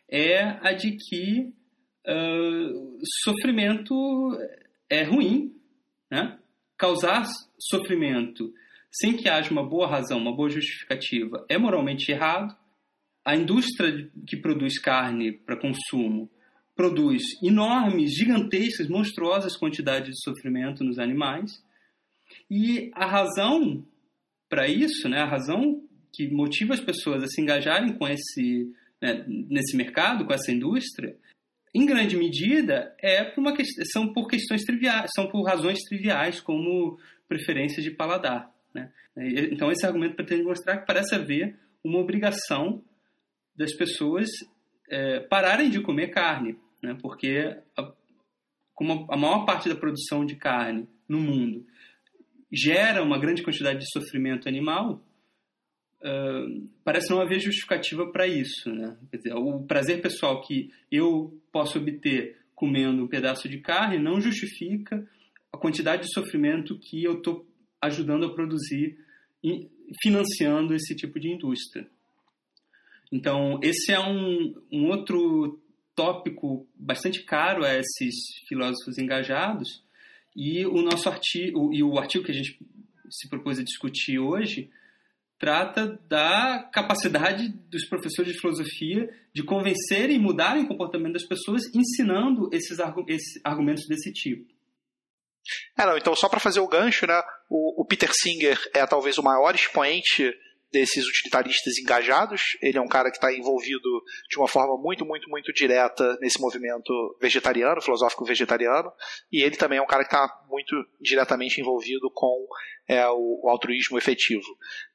é a de que uh, sofrimento é ruim. Né? Causar sofrimento sem que haja uma boa razão, uma boa justificativa, é moralmente errado. A indústria que produz carne para consumo produz enormes, gigantescas, monstruosas quantidades de sofrimento nos animais. E a razão para isso, né, a razão que motiva as pessoas a se engajarem com esse, né, nesse mercado, com essa indústria, em grande medida é por uma são por questões triviais, são por razões triviais como preferência de paladar. Né? Então esse argumento pretende mostrar que parece haver uma obrigação das pessoas é, pararem de comer carne, né? porque a, como a maior parte da produção de carne no mundo gera uma grande quantidade de sofrimento animal, uh, parece não haver justificativa para isso. Né? Dizer, o prazer pessoal que eu posso obter comendo um pedaço de carne não justifica a quantidade de sofrimento que eu estou ajudando a produzir financiando esse tipo de indústria. Então, esse é um, um outro tópico bastante caro a esses filósofos engajados e o nosso artigo e o artigo que a gente se propôs a discutir hoje trata da capacidade dos professores de filosofia de convencerem e mudarem o comportamento das pessoas ensinando esses, argumentos desse tipo. É, não, então só para fazer o gancho, né, o, o Peter Singer é talvez o maior expoente desses utilitaristas engajados. Ele é um cara que está envolvido de uma forma muito, muito, muito direta nesse movimento vegetariano, filosófico vegetariano, e ele também é um cara que está muito diretamente envolvido com é, o, o, altruísmo efetivo.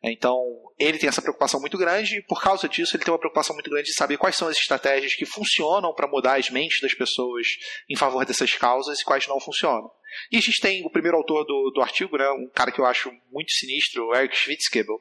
Então, ele tem essa preocupação muito grande, e por causa disso, ele tem uma preocupação muito grande de saber quais são as estratégias que funcionam para mudar as mentes das pessoas em favor dessas causas e quais não funcionam. E a gente tem o primeiro autor do, do artigo, né, um cara que eu acho muito sinistro, o Eric Schwitzgebel,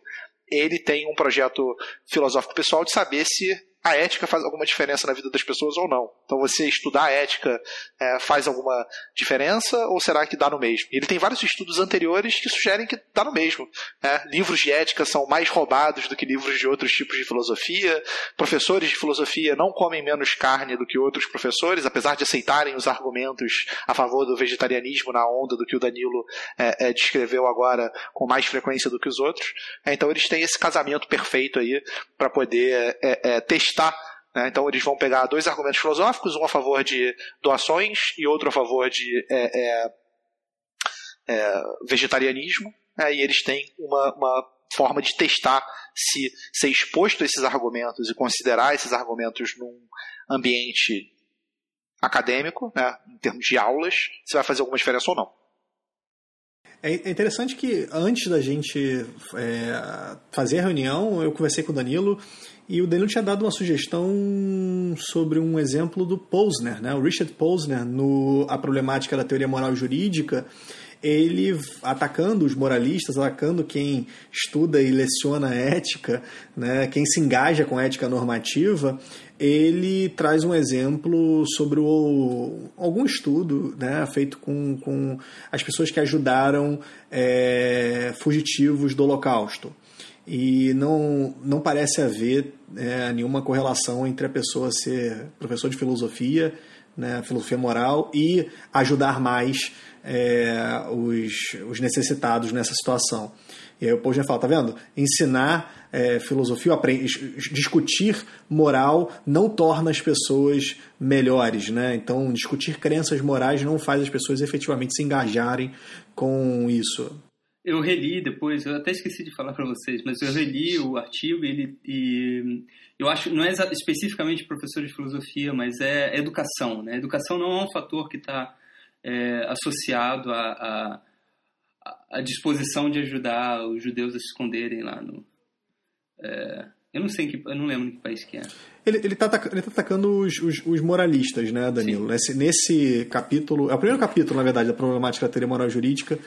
ele tem um projeto filosófico pessoal de saber se a ética faz alguma diferença na vida das pessoas ou não. Então você estudar a ética é, faz alguma diferença ou será que dá no mesmo? Ele tem vários estudos anteriores que sugerem que dá no mesmo. Né? Livros de ética são mais roubados do que livros de outros tipos de filosofia. Professores de filosofia não comem menos carne do que outros professores, apesar de aceitarem os argumentos a favor do vegetarianismo na onda do que o Danilo é, é, descreveu agora com mais frequência do que os outros. É, então eles têm esse casamento perfeito aí para poder é, né? Então eles vão pegar dois argumentos filosóficos, um a favor de doações e outro a favor de é, é, é vegetarianismo, né? e eles têm uma, uma forma de testar se ser exposto a esses argumentos e considerar esses argumentos num ambiente acadêmico, né, em termos de aulas, se vai fazer alguma diferença ou não. É, é interessante que antes da gente é, fazer a reunião, eu conversei com o Danilo e o Danilo tinha dado uma sugestão sobre um exemplo do Posner, né? o Richard Posner, no A Problemática da Teoria Moral Jurídica, ele atacando os moralistas, atacando quem estuda e leciona ética, né, quem se engaja com ética normativa, ele traz um exemplo sobre o, algum estudo né, feito com, com as pessoas que ajudaram é, fugitivos do Holocausto. E não, não parece haver é, nenhuma correlação entre a pessoa ser professor de filosofia, né, filosofia moral, e ajudar mais é, os, os necessitados nessa situação. E aí o Paul fala, tá vendo? Ensinar é, filosofia, discutir moral não torna as pessoas melhores, né? Então, discutir crenças morais não faz as pessoas efetivamente se engajarem com isso eu reli depois, eu até esqueci de falar para vocês, mas eu reli o artigo e, ele, e eu acho não é especificamente professor de filosofia, mas é educação. Né? Educação não é um fator que está é, associado à, à, disposição de ajudar os judeus a se esconderem lá no. É, eu não sei, que, eu não lembro em que país que é. Ele, ele, tá, ele tá atacando os, os, os moralistas, né, Danilo? Nesse, nesse capítulo, é o primeiro capítulo, na verdade, da problemática da teoria moral jurídica.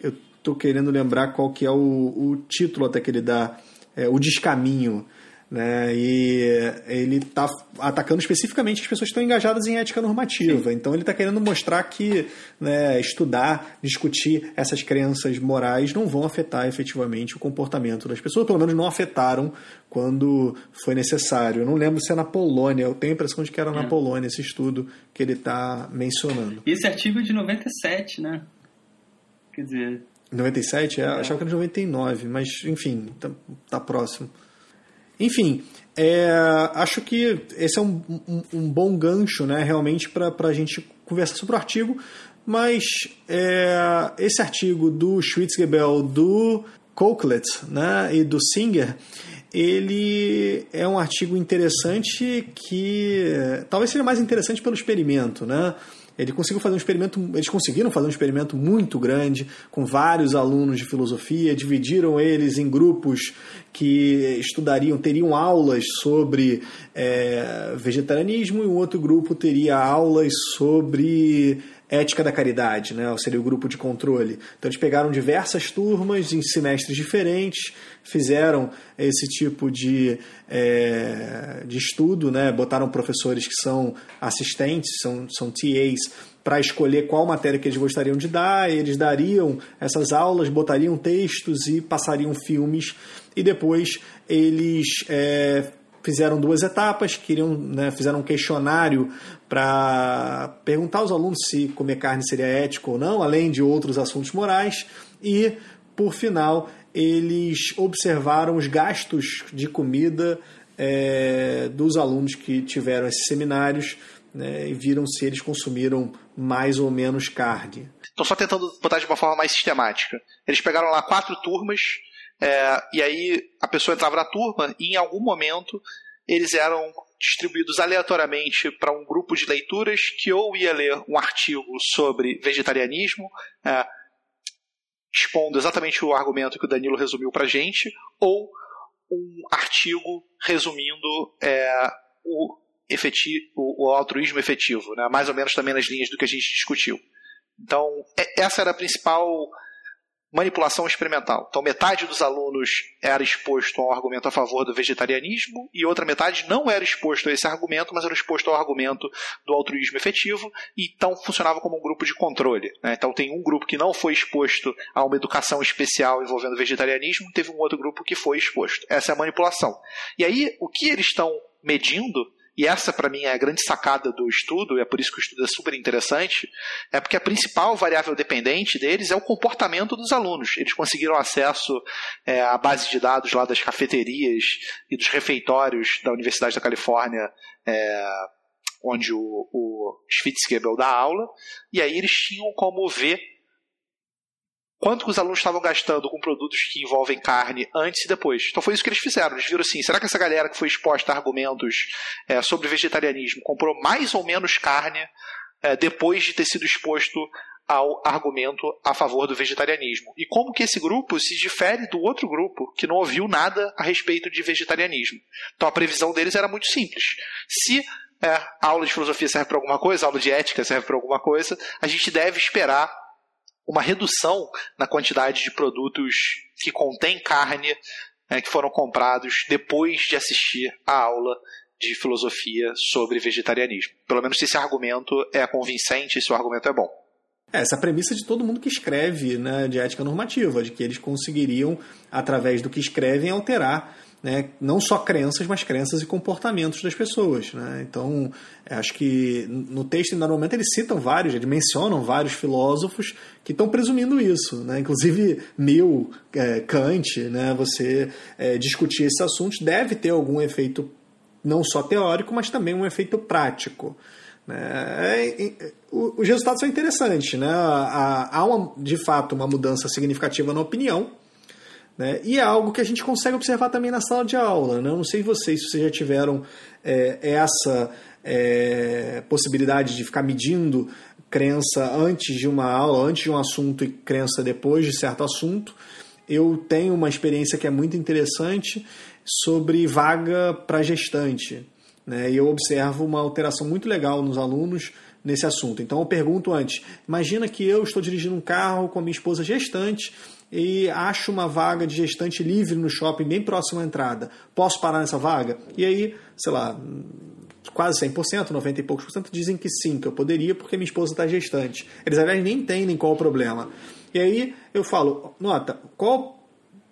Eu estou querendo lembrar qual que é o, o título até que ele dá, é, o descaminho. Né? E ele está atacando especificamente as pessoas que estão engajadas em ética normativa. Sim. Então ele está querendo mostrar que né, estudar, discutir essas crenças morais não vão afetar efetivamente o comportamento das pessoas, pelo menos não afetaram quando foi necessário. Eu não lembro se é na Polônia, eu tenho a impressão de que era é. na Polônia esse estudo que ele está mencionando. E esse artigo é de 97, né? Quer dizer, 97? É, é. Achava que era de 99, mas enfim, tá, tá próximo. Enfim, é, acho que esse é um, um, um bom gancho, né, realmente, para a gente conversar sobre o artigo. Mas é, esse artigo do Schwitzgebel, do Coquelet né, e do Singer, ele é um artigo interessante que talvez seja mais interessante pelo experimento, né? Ele conseguiu fazer um experimento, eles conseguiram fazer um experimento muito grande com vários alunos de filosofia, dividiram eles em grupos que estudariam, teriam aulas sobre é, vegetarianismo e um outro grupo teria aulas sobre ética da caridade, né? seria o grupo de controle. Então eles pegaram diversas turmas em semestres diferentes, fizeram esse tipo de, é, de estudo, né? botaram professores que são assistentes, são, são TAs, para escolher qual matéria que eles gostariam de dar, eles dariam essas aulas, botariam textos e passariam filmes, e depois eles é, fizeram duas etapas, queriam, né, fizeram um questionário para perguntar aos alunos se comer carne seria ético ou não, além de outros assuntos morais, e por final eles observaram os gastos de comida é, dos alunos que tiveram esses seminários né, e viram se eles consumiram mais ou menos carne. Estou só tentando botar de uma forma mais sistemática. Eles pegaram lá quatro turmas é, e aí a pessoa entrava na turma e em algum momento eles eram distribuídos aleatoriamente para um grupo de leituras que ou ia ler um artigo sobre vegetarianismo, é, expondo exatamente o argumento que o Danilo resumiu para gente, ou um artigo resumindo é, o, efetivo, o, o, altruísmo efetivo, né? mais ou menos também nas linhas do que a gente discutiu. Então, é, essa era a principal manipulação experimental. Então, metade dos alunos era exposto a um argumento a favor do vegetarianismo e outra metade não era exposto a esse argumento, mas era exposto ao argumento do altruísmo efetivo e então funcionava como um grupo de controle. Né? Então, tem um grupo que não foi exposto a uma educação especial envolvendo vegetarianismo, teve um outro grupo que foi exposto. Essa é a manipulação. E aí, o que eles estão medindo e essa para mim é a grande sacada do estudo, e é por isso que o estudo é super interessante, é porque a principal variável dependente deles é o comportamento dos alunos. Eles conseguiram acesso é, à base de dados lá das cafeterias e dos refeitórios da Universidade da Califórnia, é, onde o, o Schwitzgebel dá aula, e aí eles tinham como ver quanto que os alunos estavam gastando com produtos que envolvem carne antes e depois. Então foi isso que eles fizeram. Eles viram assim: será que essa galera que foi exposta a argumentos é, sobre vegetarianismo comprou mais ou menos carne é, depois de ter sido exposto ao argumento a favor do vegetarianismo? E como que esse grupo se difere do outro grupo que não ouviu nada a respeito de vegetarianismo? Então a previsão deles era muito simples. Se é, a aula de filosofia serve para alguma coisa, a aula de ética serve para alguma coisa, a gente deve esperar uma redução na quantidade de produtos que contém carne né, que foram comprados depois de assistir a aula de filosofia sobre vegetarianismo. Pelo menos se esse argumento é convincente, se o argumento é bom. É, essa premissa de todo mundo que escreve né, de ética normativa, de que eles conseguiriam, através do que escrevem, alterar né, não só crenças, mas crenças e comportamentos das pessoas. Né? Então, acho que no texto, em dado momento, eles citam vários, eles mencionam vários filósofos que estão presumindo isso. Né? Inclusive, Mill, é, Kant, né? você é, discutir esses assuntos deve ter algum efeito não só teórico, mas também um efeito prático. Né? É, é, os resultados são interessantes. Né? Há, uma, de fato uma mudança significativa na opinião, né? E é algo que a gente consegue observar também na sala de aula. Né? Eu não sei vocês se vocês já tiveram é, essa é, possibilidade de ficar medindo crença antes de uma aula, antes de um assunto e crença depois de certo assunto. Eu tenho uma experiência que é muito interessante sobre vaga para gestante. Né? E eu observo uma alteração muito legal nos alunos nesse assunto. Então eu pergunto antes: imagina que eu estou dirigindo um carro com a minha esposa gestante e acho uma vaga de gestante livre no shopping bem próximo à entrada. Posso parar nessa vaga? E aí, sei lá, quase 100%, 90 e poucos por cento dizem que sim, que eu poderia porque minha esposa está gestante. Eles, aliás, nem entendem qual o problema. E aí eu falo, nota, qual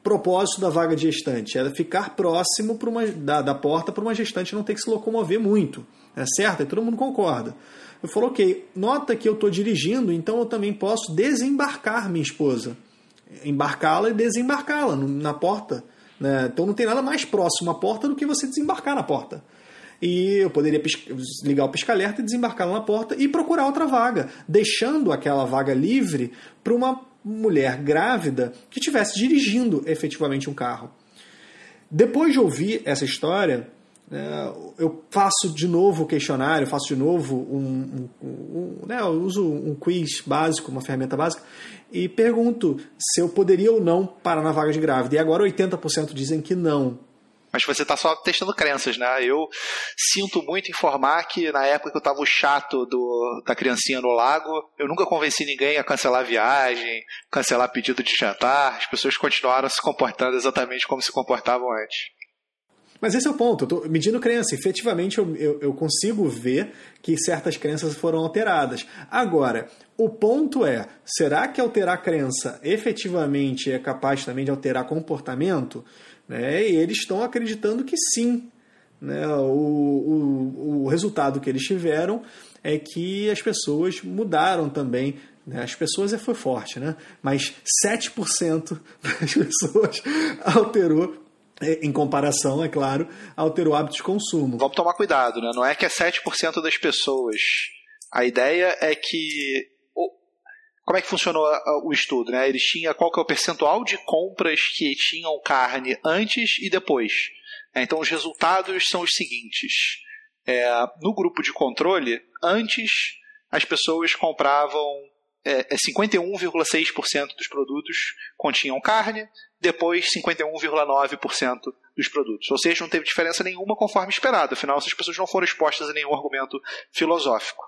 propósito da vaga de gestante? Era ficar próximo uma, da, da porta para uma gestante não ter que se locomover muito. É certo? E todo mundo concorda. Eu falo, ok, nota que eu estou dirigindo, então eu também posso desembarcar minha esposa embarcá-la e desembarcá-la na porta. Né? Então não tem nada mais próximo à porta do que você desembarcar na porta. E eu poderia ligar o pisca-alerta e desembarcar na porta e procurar outra vaga, deixando aquela vaga livre para uma mulher grávida que estivesse dirigindo efetivamente um carro. Depois de ouvir essa história, é, eu faço de novo o questionário, faço de novo um, um, um né, eu uso um quiz básico, uma ferramenta básica, e pergunto se eu poderia ou não parar na vaga de grávida. E agora 80% dizem que não. Mas você está só testando crenças, né? Eu sinto muito informar que na época que eu estava o chato do, da criancinha no lago, eu nunca convenci ninguém a cancelar a viagem, cancelar pedido de jantar. As pessoas continuaram se comportando exatamente como se comportavam antes. Mas esse é o ponto. Eu tô medindo crença. Efetivamente, eu, eu, eu, consigo ver que certas crenças foram alteradas. Agora, o ponto é: será que alterar crença efetivamente é capaz também de alterar comportamento? Né? E eles estão acreditando que sim. Né? O, o, o resultado que eles tiveram é que as pessoas mudaram também né? as pessoas é, foi forte, né? Mas 7% das pessoas alterou em comparação, é claro, ao ter o hábito de consumo. Vamos tomar cuidado, né? Não é que é 7% das pessoas. A ideia é que. Como é que funcionou o estudo? Né? Eles tinham qual que é o percentual de compras que tinham carne antes e depois. É, então os resultados são os seguintes. É, no grupo de controle, antes as pessoas compravam é, é 51,6% dos produtos continham carne, depois 51,9% dos produtos. Ou seja, não teve diferença nenhuma conforme esperado, afinal, essas pessoas não foram expostas a nenhum argumento filosófico.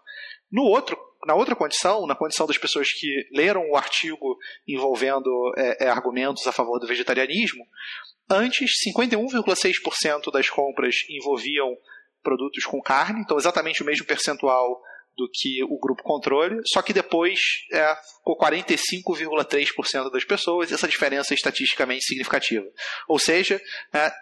No outro, na outra condição, na condição das pessoas que leram o artigo envolvendo é, é, argumentos a favor do vegetarianismo, antes 51,6% das compras envolviam produtos com carne, então exatamente o mesmo percentual do que o grupo controle, só que depois é, ficou 45,3% das pessoas, essa diferença é estatisticamente significativa. Ou seja, é,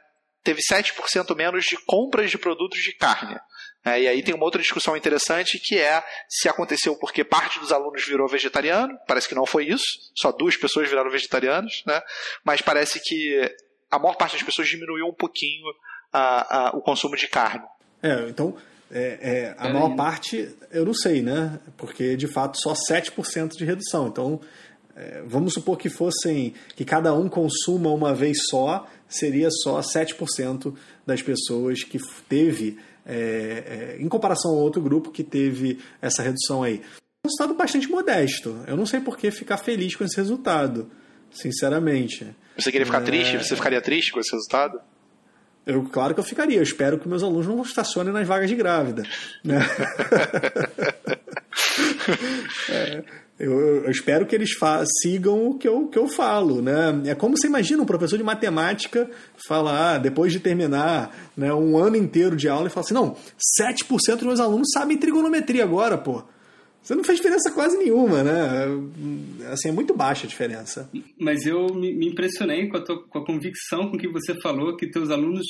teve 7% menos de compras de produtos de carne. É, e aí tem uma outra discussão interessante que é se aconteceu porque parte dos alunos virou vegetariano, parece que não foi isso, só duas pessoas viraram vegetarianos, né? mas parece que a maior parte das pessoas diminuiu um pouquinho a, a, o consumo de carne. É, então é, é, a maior parte eu não sei, né? Porque de fato só 7% de redução. Então é, vamos supor que fossem que cada um consuma uma vez só, seria só 7% das pessoas que teve, é, é, em comparação ao outro grupo que teve essa redução aí. Um resultado bastante modesto. Eu não sei por que ficar feliz com esse resultado, sinceramente. Você queria ficar triste? Você ficaria triste com esse resultado? Eu, claro que eu ficaria. Eu espero que meus alunos não estacionem nas vagas de grávida. Né? é, eu, eu, espero que eles sigam o que eu, que eu falo. Né? É como você imagina um professor de matemática falar, ah, depois de terminar né, um ano inteiro de aula, e falar assim: não, 7% dos meus alunos sabem trigonometria agora, pô. Você não fez diferença quase nenhuma, né? Assim, é muito baixa a diferença. Mas eu me impressionei com a, tua, com a convicção com que você falou que teus alunos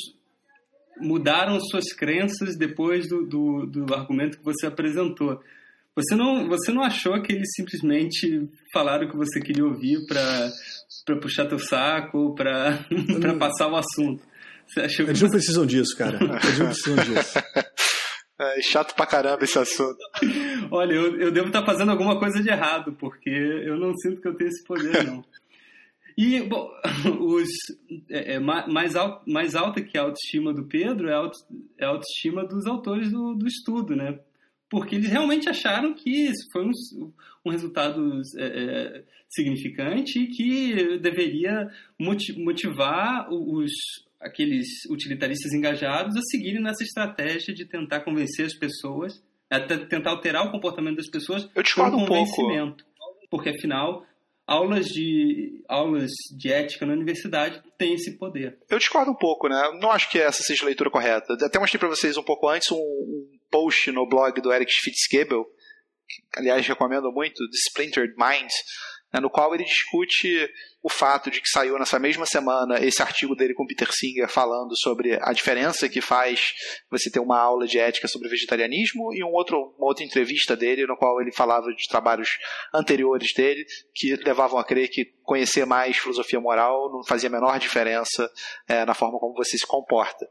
mudaram suas crenças depois do, do, do argumento que você apresentou. Você não, você não achou que eles simplesmente falaram o que você queria ouvir para puxar teu saco ou para passar o assunto? Você achou eles que não precisam disso, cara. Eles não precisam disso. É chato pra caramba esse assunto. Olha, eu, eu devo estar fazendo alguma coisa de errado, porque eu não sinto que eu tenho esse poder, não. E, bom, os, é, é, mais, alto, mais alta que a autoestima do Pedro é a, auto, é a autoestima dos autores do, do estudo, né? Porque eles realmente acharam que isso foi um, um resultado é, é significante e que deveria motivar os, aqueles utilitaristas engajados a seguirem nessa estratégia de tentar convencer as pessoas, até tentar alterar o comportamento das pessoas Eu discordo um convencimento. pouco. Porque afinal, aulas de aulas de ética na universidade têm esse poder. Eu discordo um pouco, né? Não acho que essa seja a leitura correta. Até mostrei para vocês um pouco antes um, um, post no blog do Eric Fitzgibbon, que, aliás recomendo muito, The Splintered Mind, né, no qual ele discute o fato de que saiu nessa mesma semana esse artigo dele com Peter Singer falando sobre a diferença que faz você ter uma aula de ética sobre vegetarianismo e um outro, uma outra entrevista dele no qual ele falava de trabalhos anteriores dele que levavam a crer que conhecer mais filosofia moral não fazia a menor diferença é, na forma como você se comporta.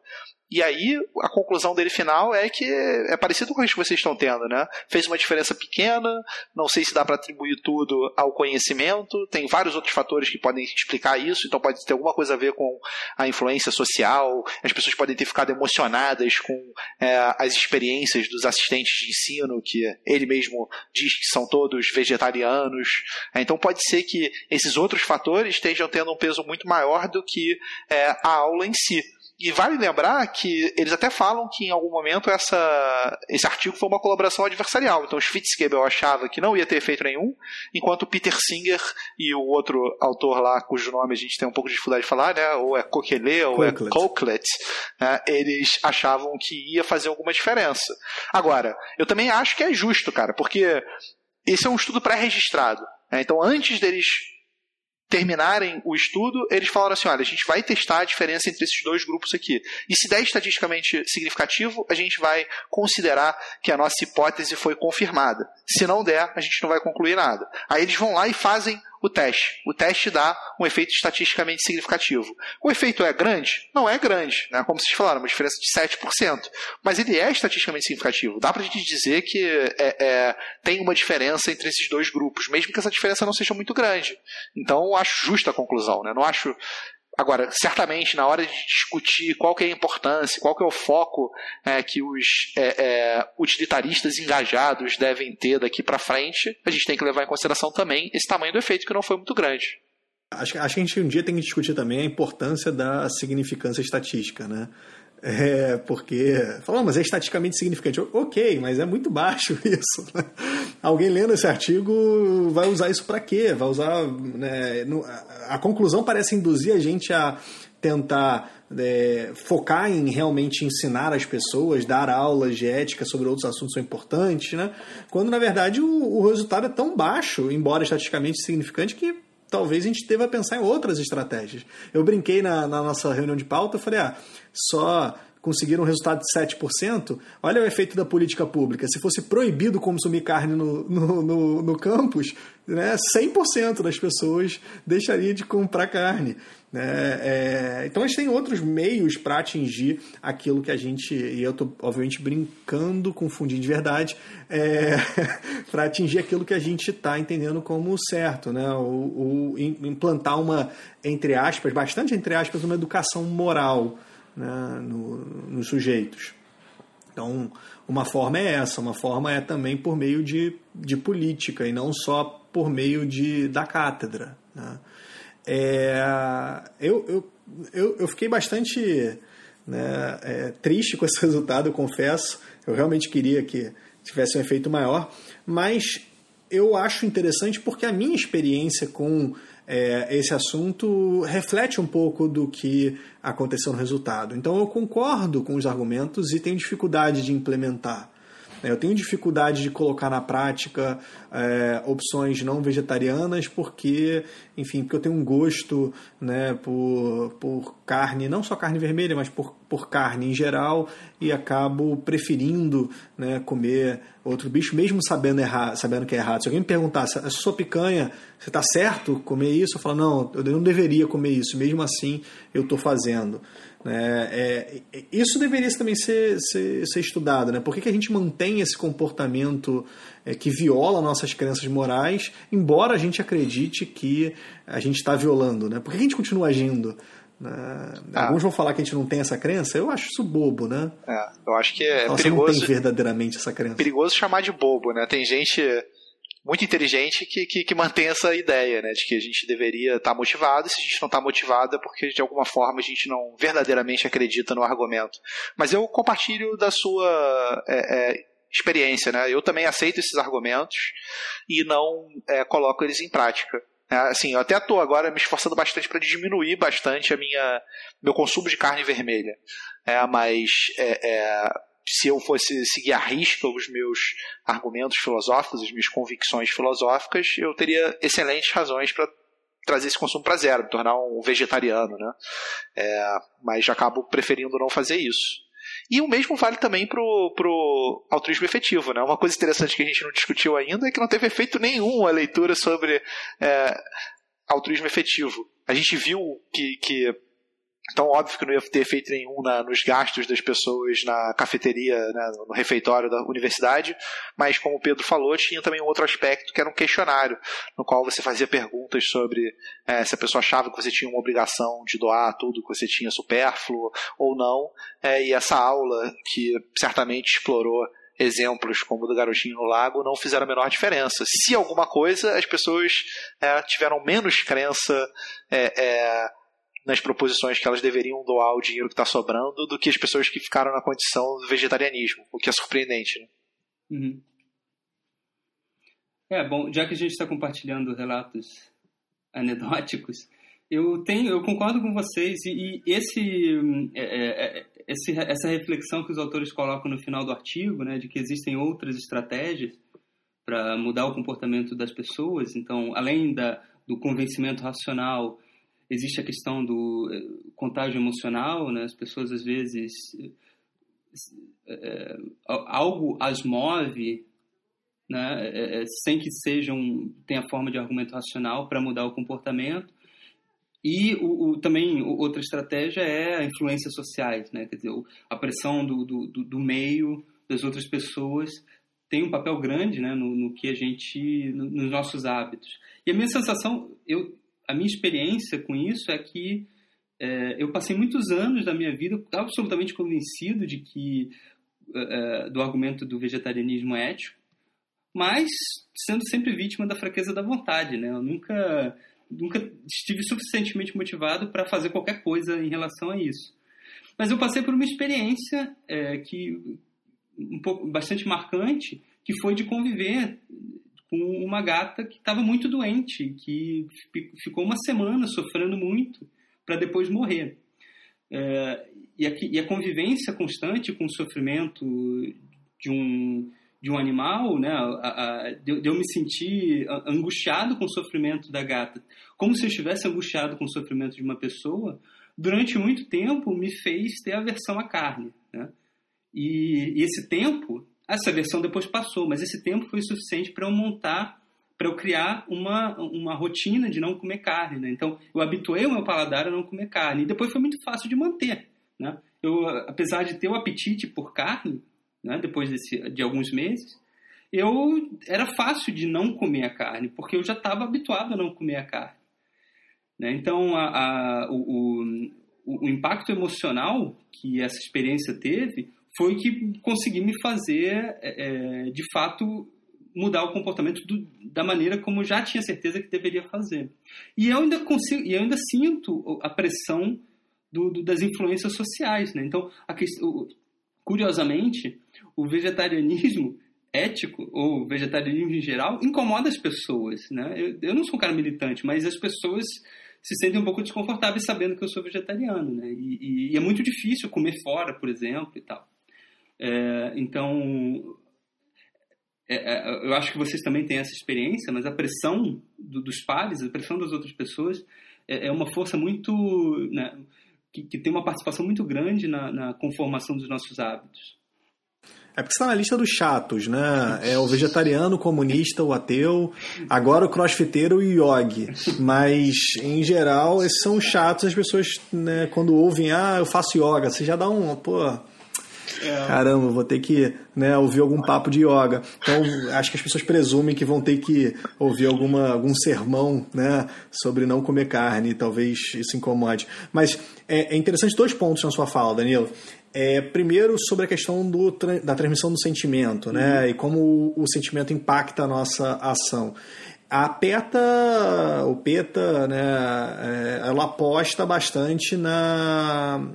E aí, a conclusão dele final é que é parecido com o que vocês estão tendo, né? Fez uma diferença pequena, não sei se dá para atribuir tudo ao conhecimento, tem vários outros fatores que podem explicar isso, então pode ter alguma coisa a ver com a influência social, as pessoas podem ter ficado emocionadas com é, as experiências dos assistentes de ensino, que ele mesmo diz que são todos vegetarianos. Então pode ser que esses outros fatores estejam tendo um peso muito maior do que é, a aula em si. E vale lembrar que eles até falam que em algum momento essa, esse artigo foi uma colaboração adversarial. Então Schwitzgebel achava que não ia ter efeito nenhum, enquanto Peter Singer e o outro autor lá, cujo nome a gente tem um pouco de dificuldade de falar, né, ou é Coquelet ou é Coquelet, né, eles achavam que ia fazer alguma diferença. Agora, eu também acho que é justo, cara, porque esse é um estudo pré-registrado. Né, então, antes deles terminarem o estudo, eles falaram assim: olha, a gente vai testar a diferença entre esses dois grupos aqui. E se der estatisticamente significativo, a gente vai considerar que a nossa hipótese foi confirmada. Se não der, a gente não vai concluir nada. Aí eles vão lá e fazem o teste. O teste dá um efeito estatisticamente significativo. O efeito é grande? Não é grande, né? como vocês falaram, uma diferença de 7%. Mas ele é estatisticamente significativo. Dá para a gente dizer que é, é, tem uma diferença entre esses dois grupos, mesmo que essa diferença não seja muito grande. Então, acho justa a conclusão. Né? Não acho Agora, certamente, na hora de discutir qual que é a importância, qual que é o foco é, que os é, é, utilitaristas engajados devem ter daqui para frente, a gente tem que levar em consideração também esse tamanho do efeito que não foi muito grande. Acho, acho que a gente um dia tem que discutir também a importância da significância estatística, né? É, porque, falou, mas é estatisticamente significante. Ok, mas é muito baixo isso. Né? Alguém lendo esse artigo vai usar isso para quê? Vai usar. Né, no, a, a, conclusão parece induzir a gente a tentar é, focar em realmente ensinar as pessoas, dar aulas de ética sobre outros assuntos são importantes, né? Quando na verdade o, o resultado é tão baixo, embora estatisticamente significante, que talvez a gente deva pensar em outras estratégias. Eu brinquei na, na nossa reunião de pauta, eu falei, ah, só conseguiram um resultado de 7%, olha o efeito da política pública. Se fosse proibido consumir carne no, no, no, no campus, né, 100% das pessoas deixariam de comprar carne. Né? É, então a gente tem outros meios para atingir aquilo que a gente, e eu estou obviamente brincando, confundindo de verdade, é, para atingir aquilo que a gente está entendendo como certo, né? o, implantar uma, entre aspas, bastante entre aspas, uma educação moral né, no, nos sujeitos. Então, uma forma é essa, uma forma é também por meio de, de política e não só por meio de, da cátedra. Né? É, eu, eu, eu, eu, fiquei bastante né, é, triste com esse resultado, eu confesso. Eu realmente queria que tivesse um efeito maior, mas eu acho interessante porque a minha experiência com é, esse assunto reflete um pouco do que aconteceu no resultado. Então eu concordo com os argumentos e tenho dificuldade de implementar. Eu tenho dificuldade de colocar na prática é, opções não vegetarianas porque, enfim, porque eu tenho um gosto né, por, por carne, não só carne vermelha, mas por, por carne em geral e acabo preferindo né, comer outro bicho, mesmo sabendo, errar, sabendo que é errado. Se alguém me perguntar a sua picanha, você está certo comer isso? Eu falo, não, eu não deveria comer isso, mesmo assim eu estou fazendo. É, é, isso deveria também ser, ser, ser estudado. Né? Por que, que a gente mantém esse comportamento é, que viola nossas crenças morais, embora a gente acredite que a gente está violando? Né? Por que a gente continua agindo? Né? Ah. Alguns vão falar que a gente não tem essa crença. Eu acho isso bobo, né? É, eu acho que é Nossa, perigoso. Não tem verdadeiramente essa crença. Perigoso chamar de bobo, né? Tem gente muito inteligente que, que, que, mantém essa ideia, né, de que a gente deveria estar tá motivado, e se a gente não está motivado é porque de alguma forma a gente não verdadeiramente acredita no argumento. Mas eu compartilho da sua é, é, experiência, né? Eu também aceito esses argumentos e não é, coloco eles em prática. É, assim, eu até estou agora me esforçando bastante para diminuir bastante a minha meu consumo de carne vermelha. É, mas é, é se eu fosse seguir à risca os meus argumentos filosóficos, as minhas convicções filosóficas, eu teria excelentes razões para trazer esse consumo para zero, me tornar um vegetariano, né? É, mas acabo preferindo não fazer isso. E o mesmo vale também para o altruísmo efetivo. Né? Uma coisa interessante que a gente não discutiu ainda é que não teve efeito nenhum a leitura sobre é, altruísmo efetivo. A gente viu que, que então, óbvio que não ia ter efeito nenhum na, nos gastos das pessoas na cafeteria, né, no refeitório da universidade, mas como o Pedro falou, tinha também um outro aspecto que era um questionário, no qual você fazia perguntas sobre é, se a pessoa achava que você tinha uma obrigação de doar tudo que você tinha supérfluo ou não, é, e essa aula, que certamente explorou exemplos como o do garotinho no lago não fizeram a menor diferença. Se alguma coisa, as pessoas é, tiveram menos crença é, é, nas proposições que elas deveriam doar o dinheiro que está sobrando do que as pessoas que ficaram na condição do vegetarianismo, o que é surpreendente. Né? Uhum. É, bom, já que a gente está compartilhando relatos anedóticos, eu tenho, eu concordo com vocês e, e esse, é, é, é, esse, essa reflexão que os autores colocam no final do artigo, né, de que existem outras estratégias para mudar o comportamento das pessoas. Então, além da, do convencimento racional existe a questão do eh, contágio emocional, né? As pessoas às vezes é, algo as move, né? É, sem que sejam tenha forma de argumento racional para mudar o comportamento. E o, o, também outra estratégia é a influências sociais, né? Quer dizer, a pressão do, do, do meio das outras pessoas tem um papel grande, né? No, no que a gente, no, nos nossos hábitos. E a minha sensação, eu a minha experiência com isso é que é, eu passei muitos anos da minha vida absolutamente convencido de que é, é, do argumento do vegetarianismo ético, mas sendo sempre vítima da fraqueza da vontade, né? Eu nunca nunca estive suficientemente motivado para fazer qualquer coisa em relação a isso. Mas eu passei por uma experiência é, que um pouco bastante marcante, que foi de conviver com uma gata que estava muito doente, que ficou uma semana sofrendo muito para depois morrer. É, e, a, e, a, convivência constante com o sofrimento de um, de um animal, né, a, a, de, de, eu me sentir angustiado com o sofrimento da gata, como se eu estivesse angustiado com o sofrimento de uma pessoa, durante muito tempo me fez ter aversão à carne. Né? E, e esse tempo, essa versão depois passou, mas esse tempo foi suficiente para eu montar para eu criar uma, uma rotina de não comer carne. Né? Então, eu habituei o meu paladar a não comer carne. E depois foi muito fácil de manter. Né? Eu, apesar de ter o apetite por carne, né, depois desse, de alguns meses, eu era fácil de não comer a carne, porque eu já estava habituado a não comer a carne. Né? Então, a, a, o, o, o, impacto emocional que essa experiência teve foi que consegui me fazer, é, é de fato, mudar o comportamento do, da maneira como já tinha certeza que deveria fazer. E eu ainda consigo, e eu ainda sinto a pressão do, do, das influências sociais, né? Então, curiosamente, o vegetarianismo ético ou vegetarianismo em geral incomoda as pessoas, né? Eu, eu não sou um cara militante, mas as pessoas se sentem um pouco desconfortáveis sabendo que eu sou vegetariano, né? E, e, e é muito difícil comer fora, por exemplo, e tal. É, então, é, é, eu acho que vocês também têm essa experiência, mas a pressão do, dos pares, a pressão das outras pessoas, é, é uma força muito. Né, que, que, tem uma participação muito grande na, na conformação dos nossos hábitos. É porque está na lista dos chatos, né? É o vegetariano, o comunista, o ateu, agora o crossfiteiro e o yogi. Mas, em geral, esses são os chatos. As pessoas, né, quando ouvem, ah, eu faço yoga, você já dá um, pô, é. Caramba, vou ter que né, ouvir algum papo de yoga. Então, acho que as pessoas presumem que vão ter que ouvir alguma, algum sermão né, sobre não comer carne, talvez isso incomode. Mas é, é interessante dois pontos na sua fala, Danilo. É, primeiro, sobre a questão do, da transmissão do sentimento, né? Uhum. E como o, o sentimento impacta a nossa ação. A PETA, o PETA, né, é, ela aposta bastante na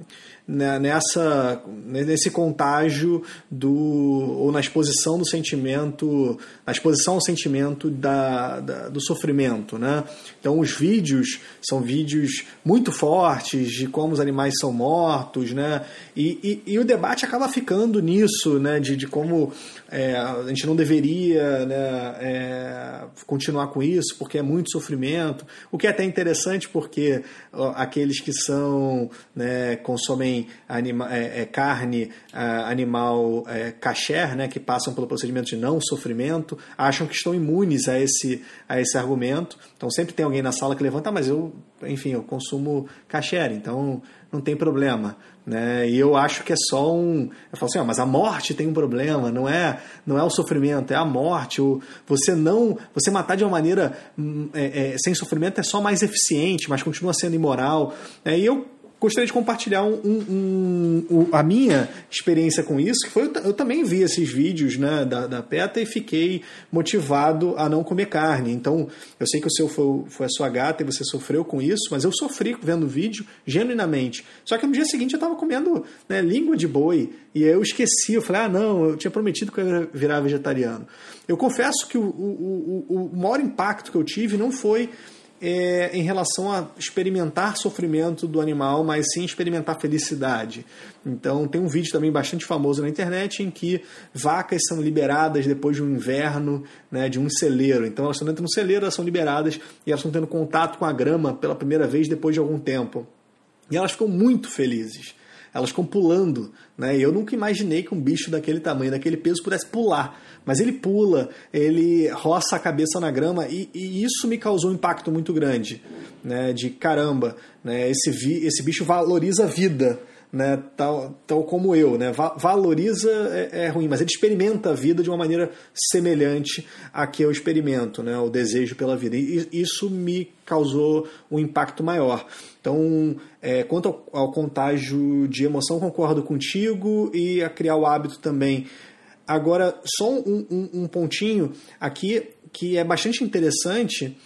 nessa nesse contágio do ou na exposição do sentimento na exposição ao sentimento da, da, do sofrimento né? Então os vídeos são vídeos muito fortes de como os animais são mortos né? E, e, e o debate acaba ficando nisso né? De, de como é, a gente não deveria né, é, continuar com isso porque é muito sofrimento o que é até interessante porque ó, aqueles que são né, consomem anima, é, é, carne animal é, kasher, né, que passam pelo procedimento de não sofrimento, acham que estão imunes a esse, a esse argumento. Então sempre tem alguém na sala que levanta, ah, mas eu, enfim, eu consumo kasher, então não tem problema. Né? E eu acho que é só um. Eu falo assim, ah, mas a morte tem um problema, não é, não é o sofrimento, é a morte. O, você não. Você matar de uma maneira hum, é, é, sem sofrimento é só mais eficiente, mas continua sendo imoral. É, e eu gostaria de compartilhar um, um, um, a minha experiência com isso, que foi eu também vi esses vídeos né, da, da PETA e fiquei motivado a não comer carne. Então, eu sei que o seu foi, foi a sua gata e você sofreu com isso, mas eu sofri vendo o vídeo genuinamente. Só que no dia seguinte eu estava comendo né, língua de boi e eu esqueci, eu falei, ah não, eu tinha prometido que eu ia virar vegetariano. Eu confesso que o, o, o, o maior impacto que eu tive não foi é, em relação a experimentar sofrimento do animal, mas sim experimentar felicidade. Então, tem um vídeo também bastante famoso na internet em que vacas são liberadas depois de um inverno, né, de um celeiro. Então, elas estão dentro do celeiro, elas são liberadas e elas estão tendo contato com a grama pela primeira vez depois de algum tempo. E elas ficam muito felizes elas ficam pulando, né? Eu nunca imaginei que um bicho daquele tamanho, daquele peso, pudesse pular. Mas ele pula, ele roça a cabeça na grama e, e isso me causou um impacto muito grande, né? De caramba, né? Esse, vi, esse bicho valoriza a vida, né, tal, tal como eu, né, valoriza é, é, ruim, mas ele experimenta a vida de uma maneira semelhante a que eu experimento, né, o desejo pela vida. E isso me causou um impacto maior. Então, é, quanto ao, ao contágio de emoção, concordo contigo e a criar o hábito também. Agora, só um, um, um pontinho aqui que é bastante interessante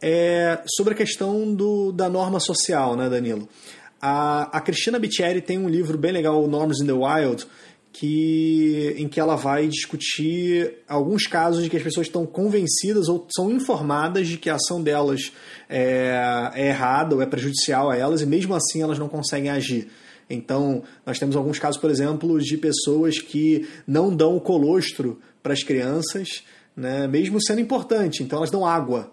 é sobre a questão do, da norma social, né, Danilo? A, a Cristina Bicchieri tem um livro bem legal, Norms in the Wild, que, em que ela vai discutir alguns casos de que as pessoas estão convencidas ou são informadas de que a ação delas é, é errada ou é prejudicial a elas e mesmo assim elas não conseguem agir. Então, nós temos alguns casos, por exemplo, de pessoas que não dão o colostro para as crianças, né, mesmo sendo importante. Então, elas dão água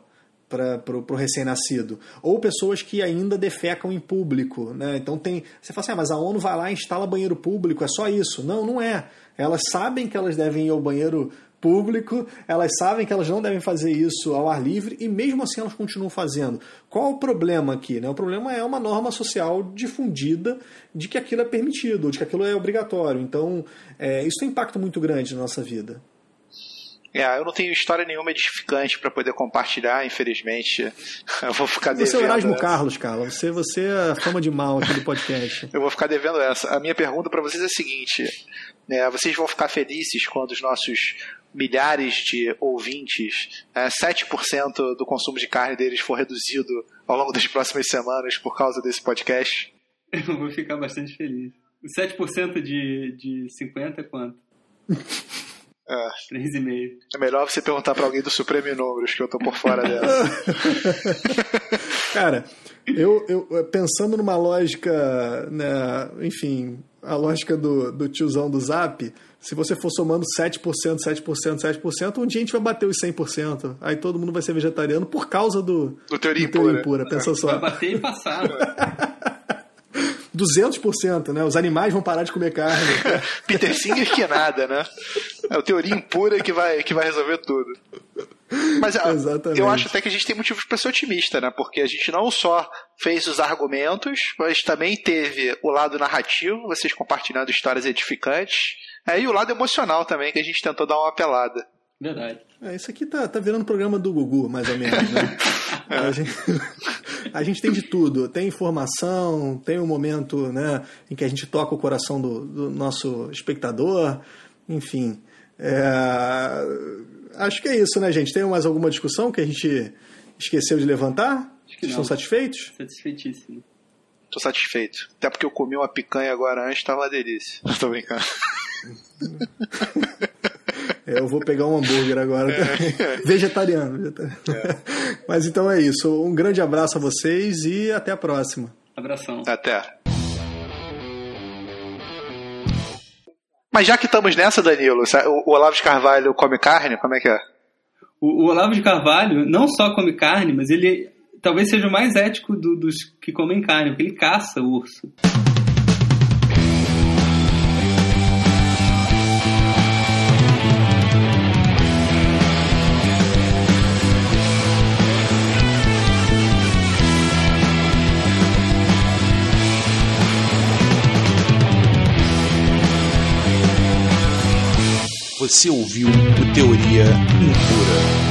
para o recém-nascido. Ou pessoas que ainda defecam em público. Né? Então tem. Você fala assim, ah, mas a ONU vai lá e instala banheiro público, é só isso. Não, não é. Elas sabem que elas devem ir ao banheiro público, elas sabem que elas não devem fazer isso ao ar livre e mesmo assim elas continuam fazendo. Qual o problema aqui? Né? O problema é uma norma social difundida de que aquilo é permitido, de que aquilo é obrigatório. Então, é, isso tem impacto muito grande na nossa vida. É, eu não tenho história nenhuma edificante para poder compartilhar, infelizmente. Eu vou ficar devendo. Você é o Erasmo essa. Carlos, cara. Você, você é a fama de mal aqui do podcast. eu vou ficar devendo essa. A minha pergunta para vocês é a seguinte: né, vocês vão ficar felizes quando os nossos milhares de ouvintes, é, 7% do consumo de carne deles for reduzido ao longo das próximas semanas por causa desse podcast? Eu vou ficar bastante feliz. 7% de, de 50 é quanto? É. 3,5. É melhor você perguntar para alguém do Supremo em Números, que eu tô por fora dela. Cara, eu, eu pensando numa lógica, né, enfim, a lógica do, do tiozão do Zap, se você for somando 7%, 7%, 7%, um dia a gente vai bater os 100%. Aí todo mundo vai ser vegetariano por causa do, do teoria, do teoria impura. impura. Pensa só. Vai bater e passar. 200%, né? Os animais vão parar de comer carne. Peter Singer que nada, né? É o teoria impura que vai, que vai resolver tudo. Mas ah, Exatamente. eu acho até que a gente tem motivos para ser otimista, né? Porque a gente não só fez os argumentos, mas também teve o lado narrativo, vocês compartilhando histórias edificantes, é, e o lado emocional também, que a gente tentou dar uma apelada. Verdade. É, isso aqui tá, tá virando programa do Gugu, mais ou menos, né? é. a, gente, a, gente, tem de tudo. Tem informação, tem um momento né, em que a gente toca o coração do, do nosso espectador, enfim. É, acho que é isso, né, gente? Tem mais alguma discussão que a gente esqueceu de levantar? Estão satisfeitos? Satisfeitíssimo. Tô satisfeito. Até porque eu comi uma picanha agora antes, tava uma delícia. Tô brincando. É, eu vou pegar um hambúrguer agora. É. Vegetariano. vegetariano. É. Mas então é isso. Um grande abraço a vocês e até a próxima. Abração. Até. Mas já que estamos nessa, Danilo, o Olavo de Carvalho come carne? Como é que é? O, o Olavo de Carvalho não só come carne, mas ele talvez seja o mais ético do, dos que comem carne, porque ele caça o urso. Você ouviu o Teoria Impura.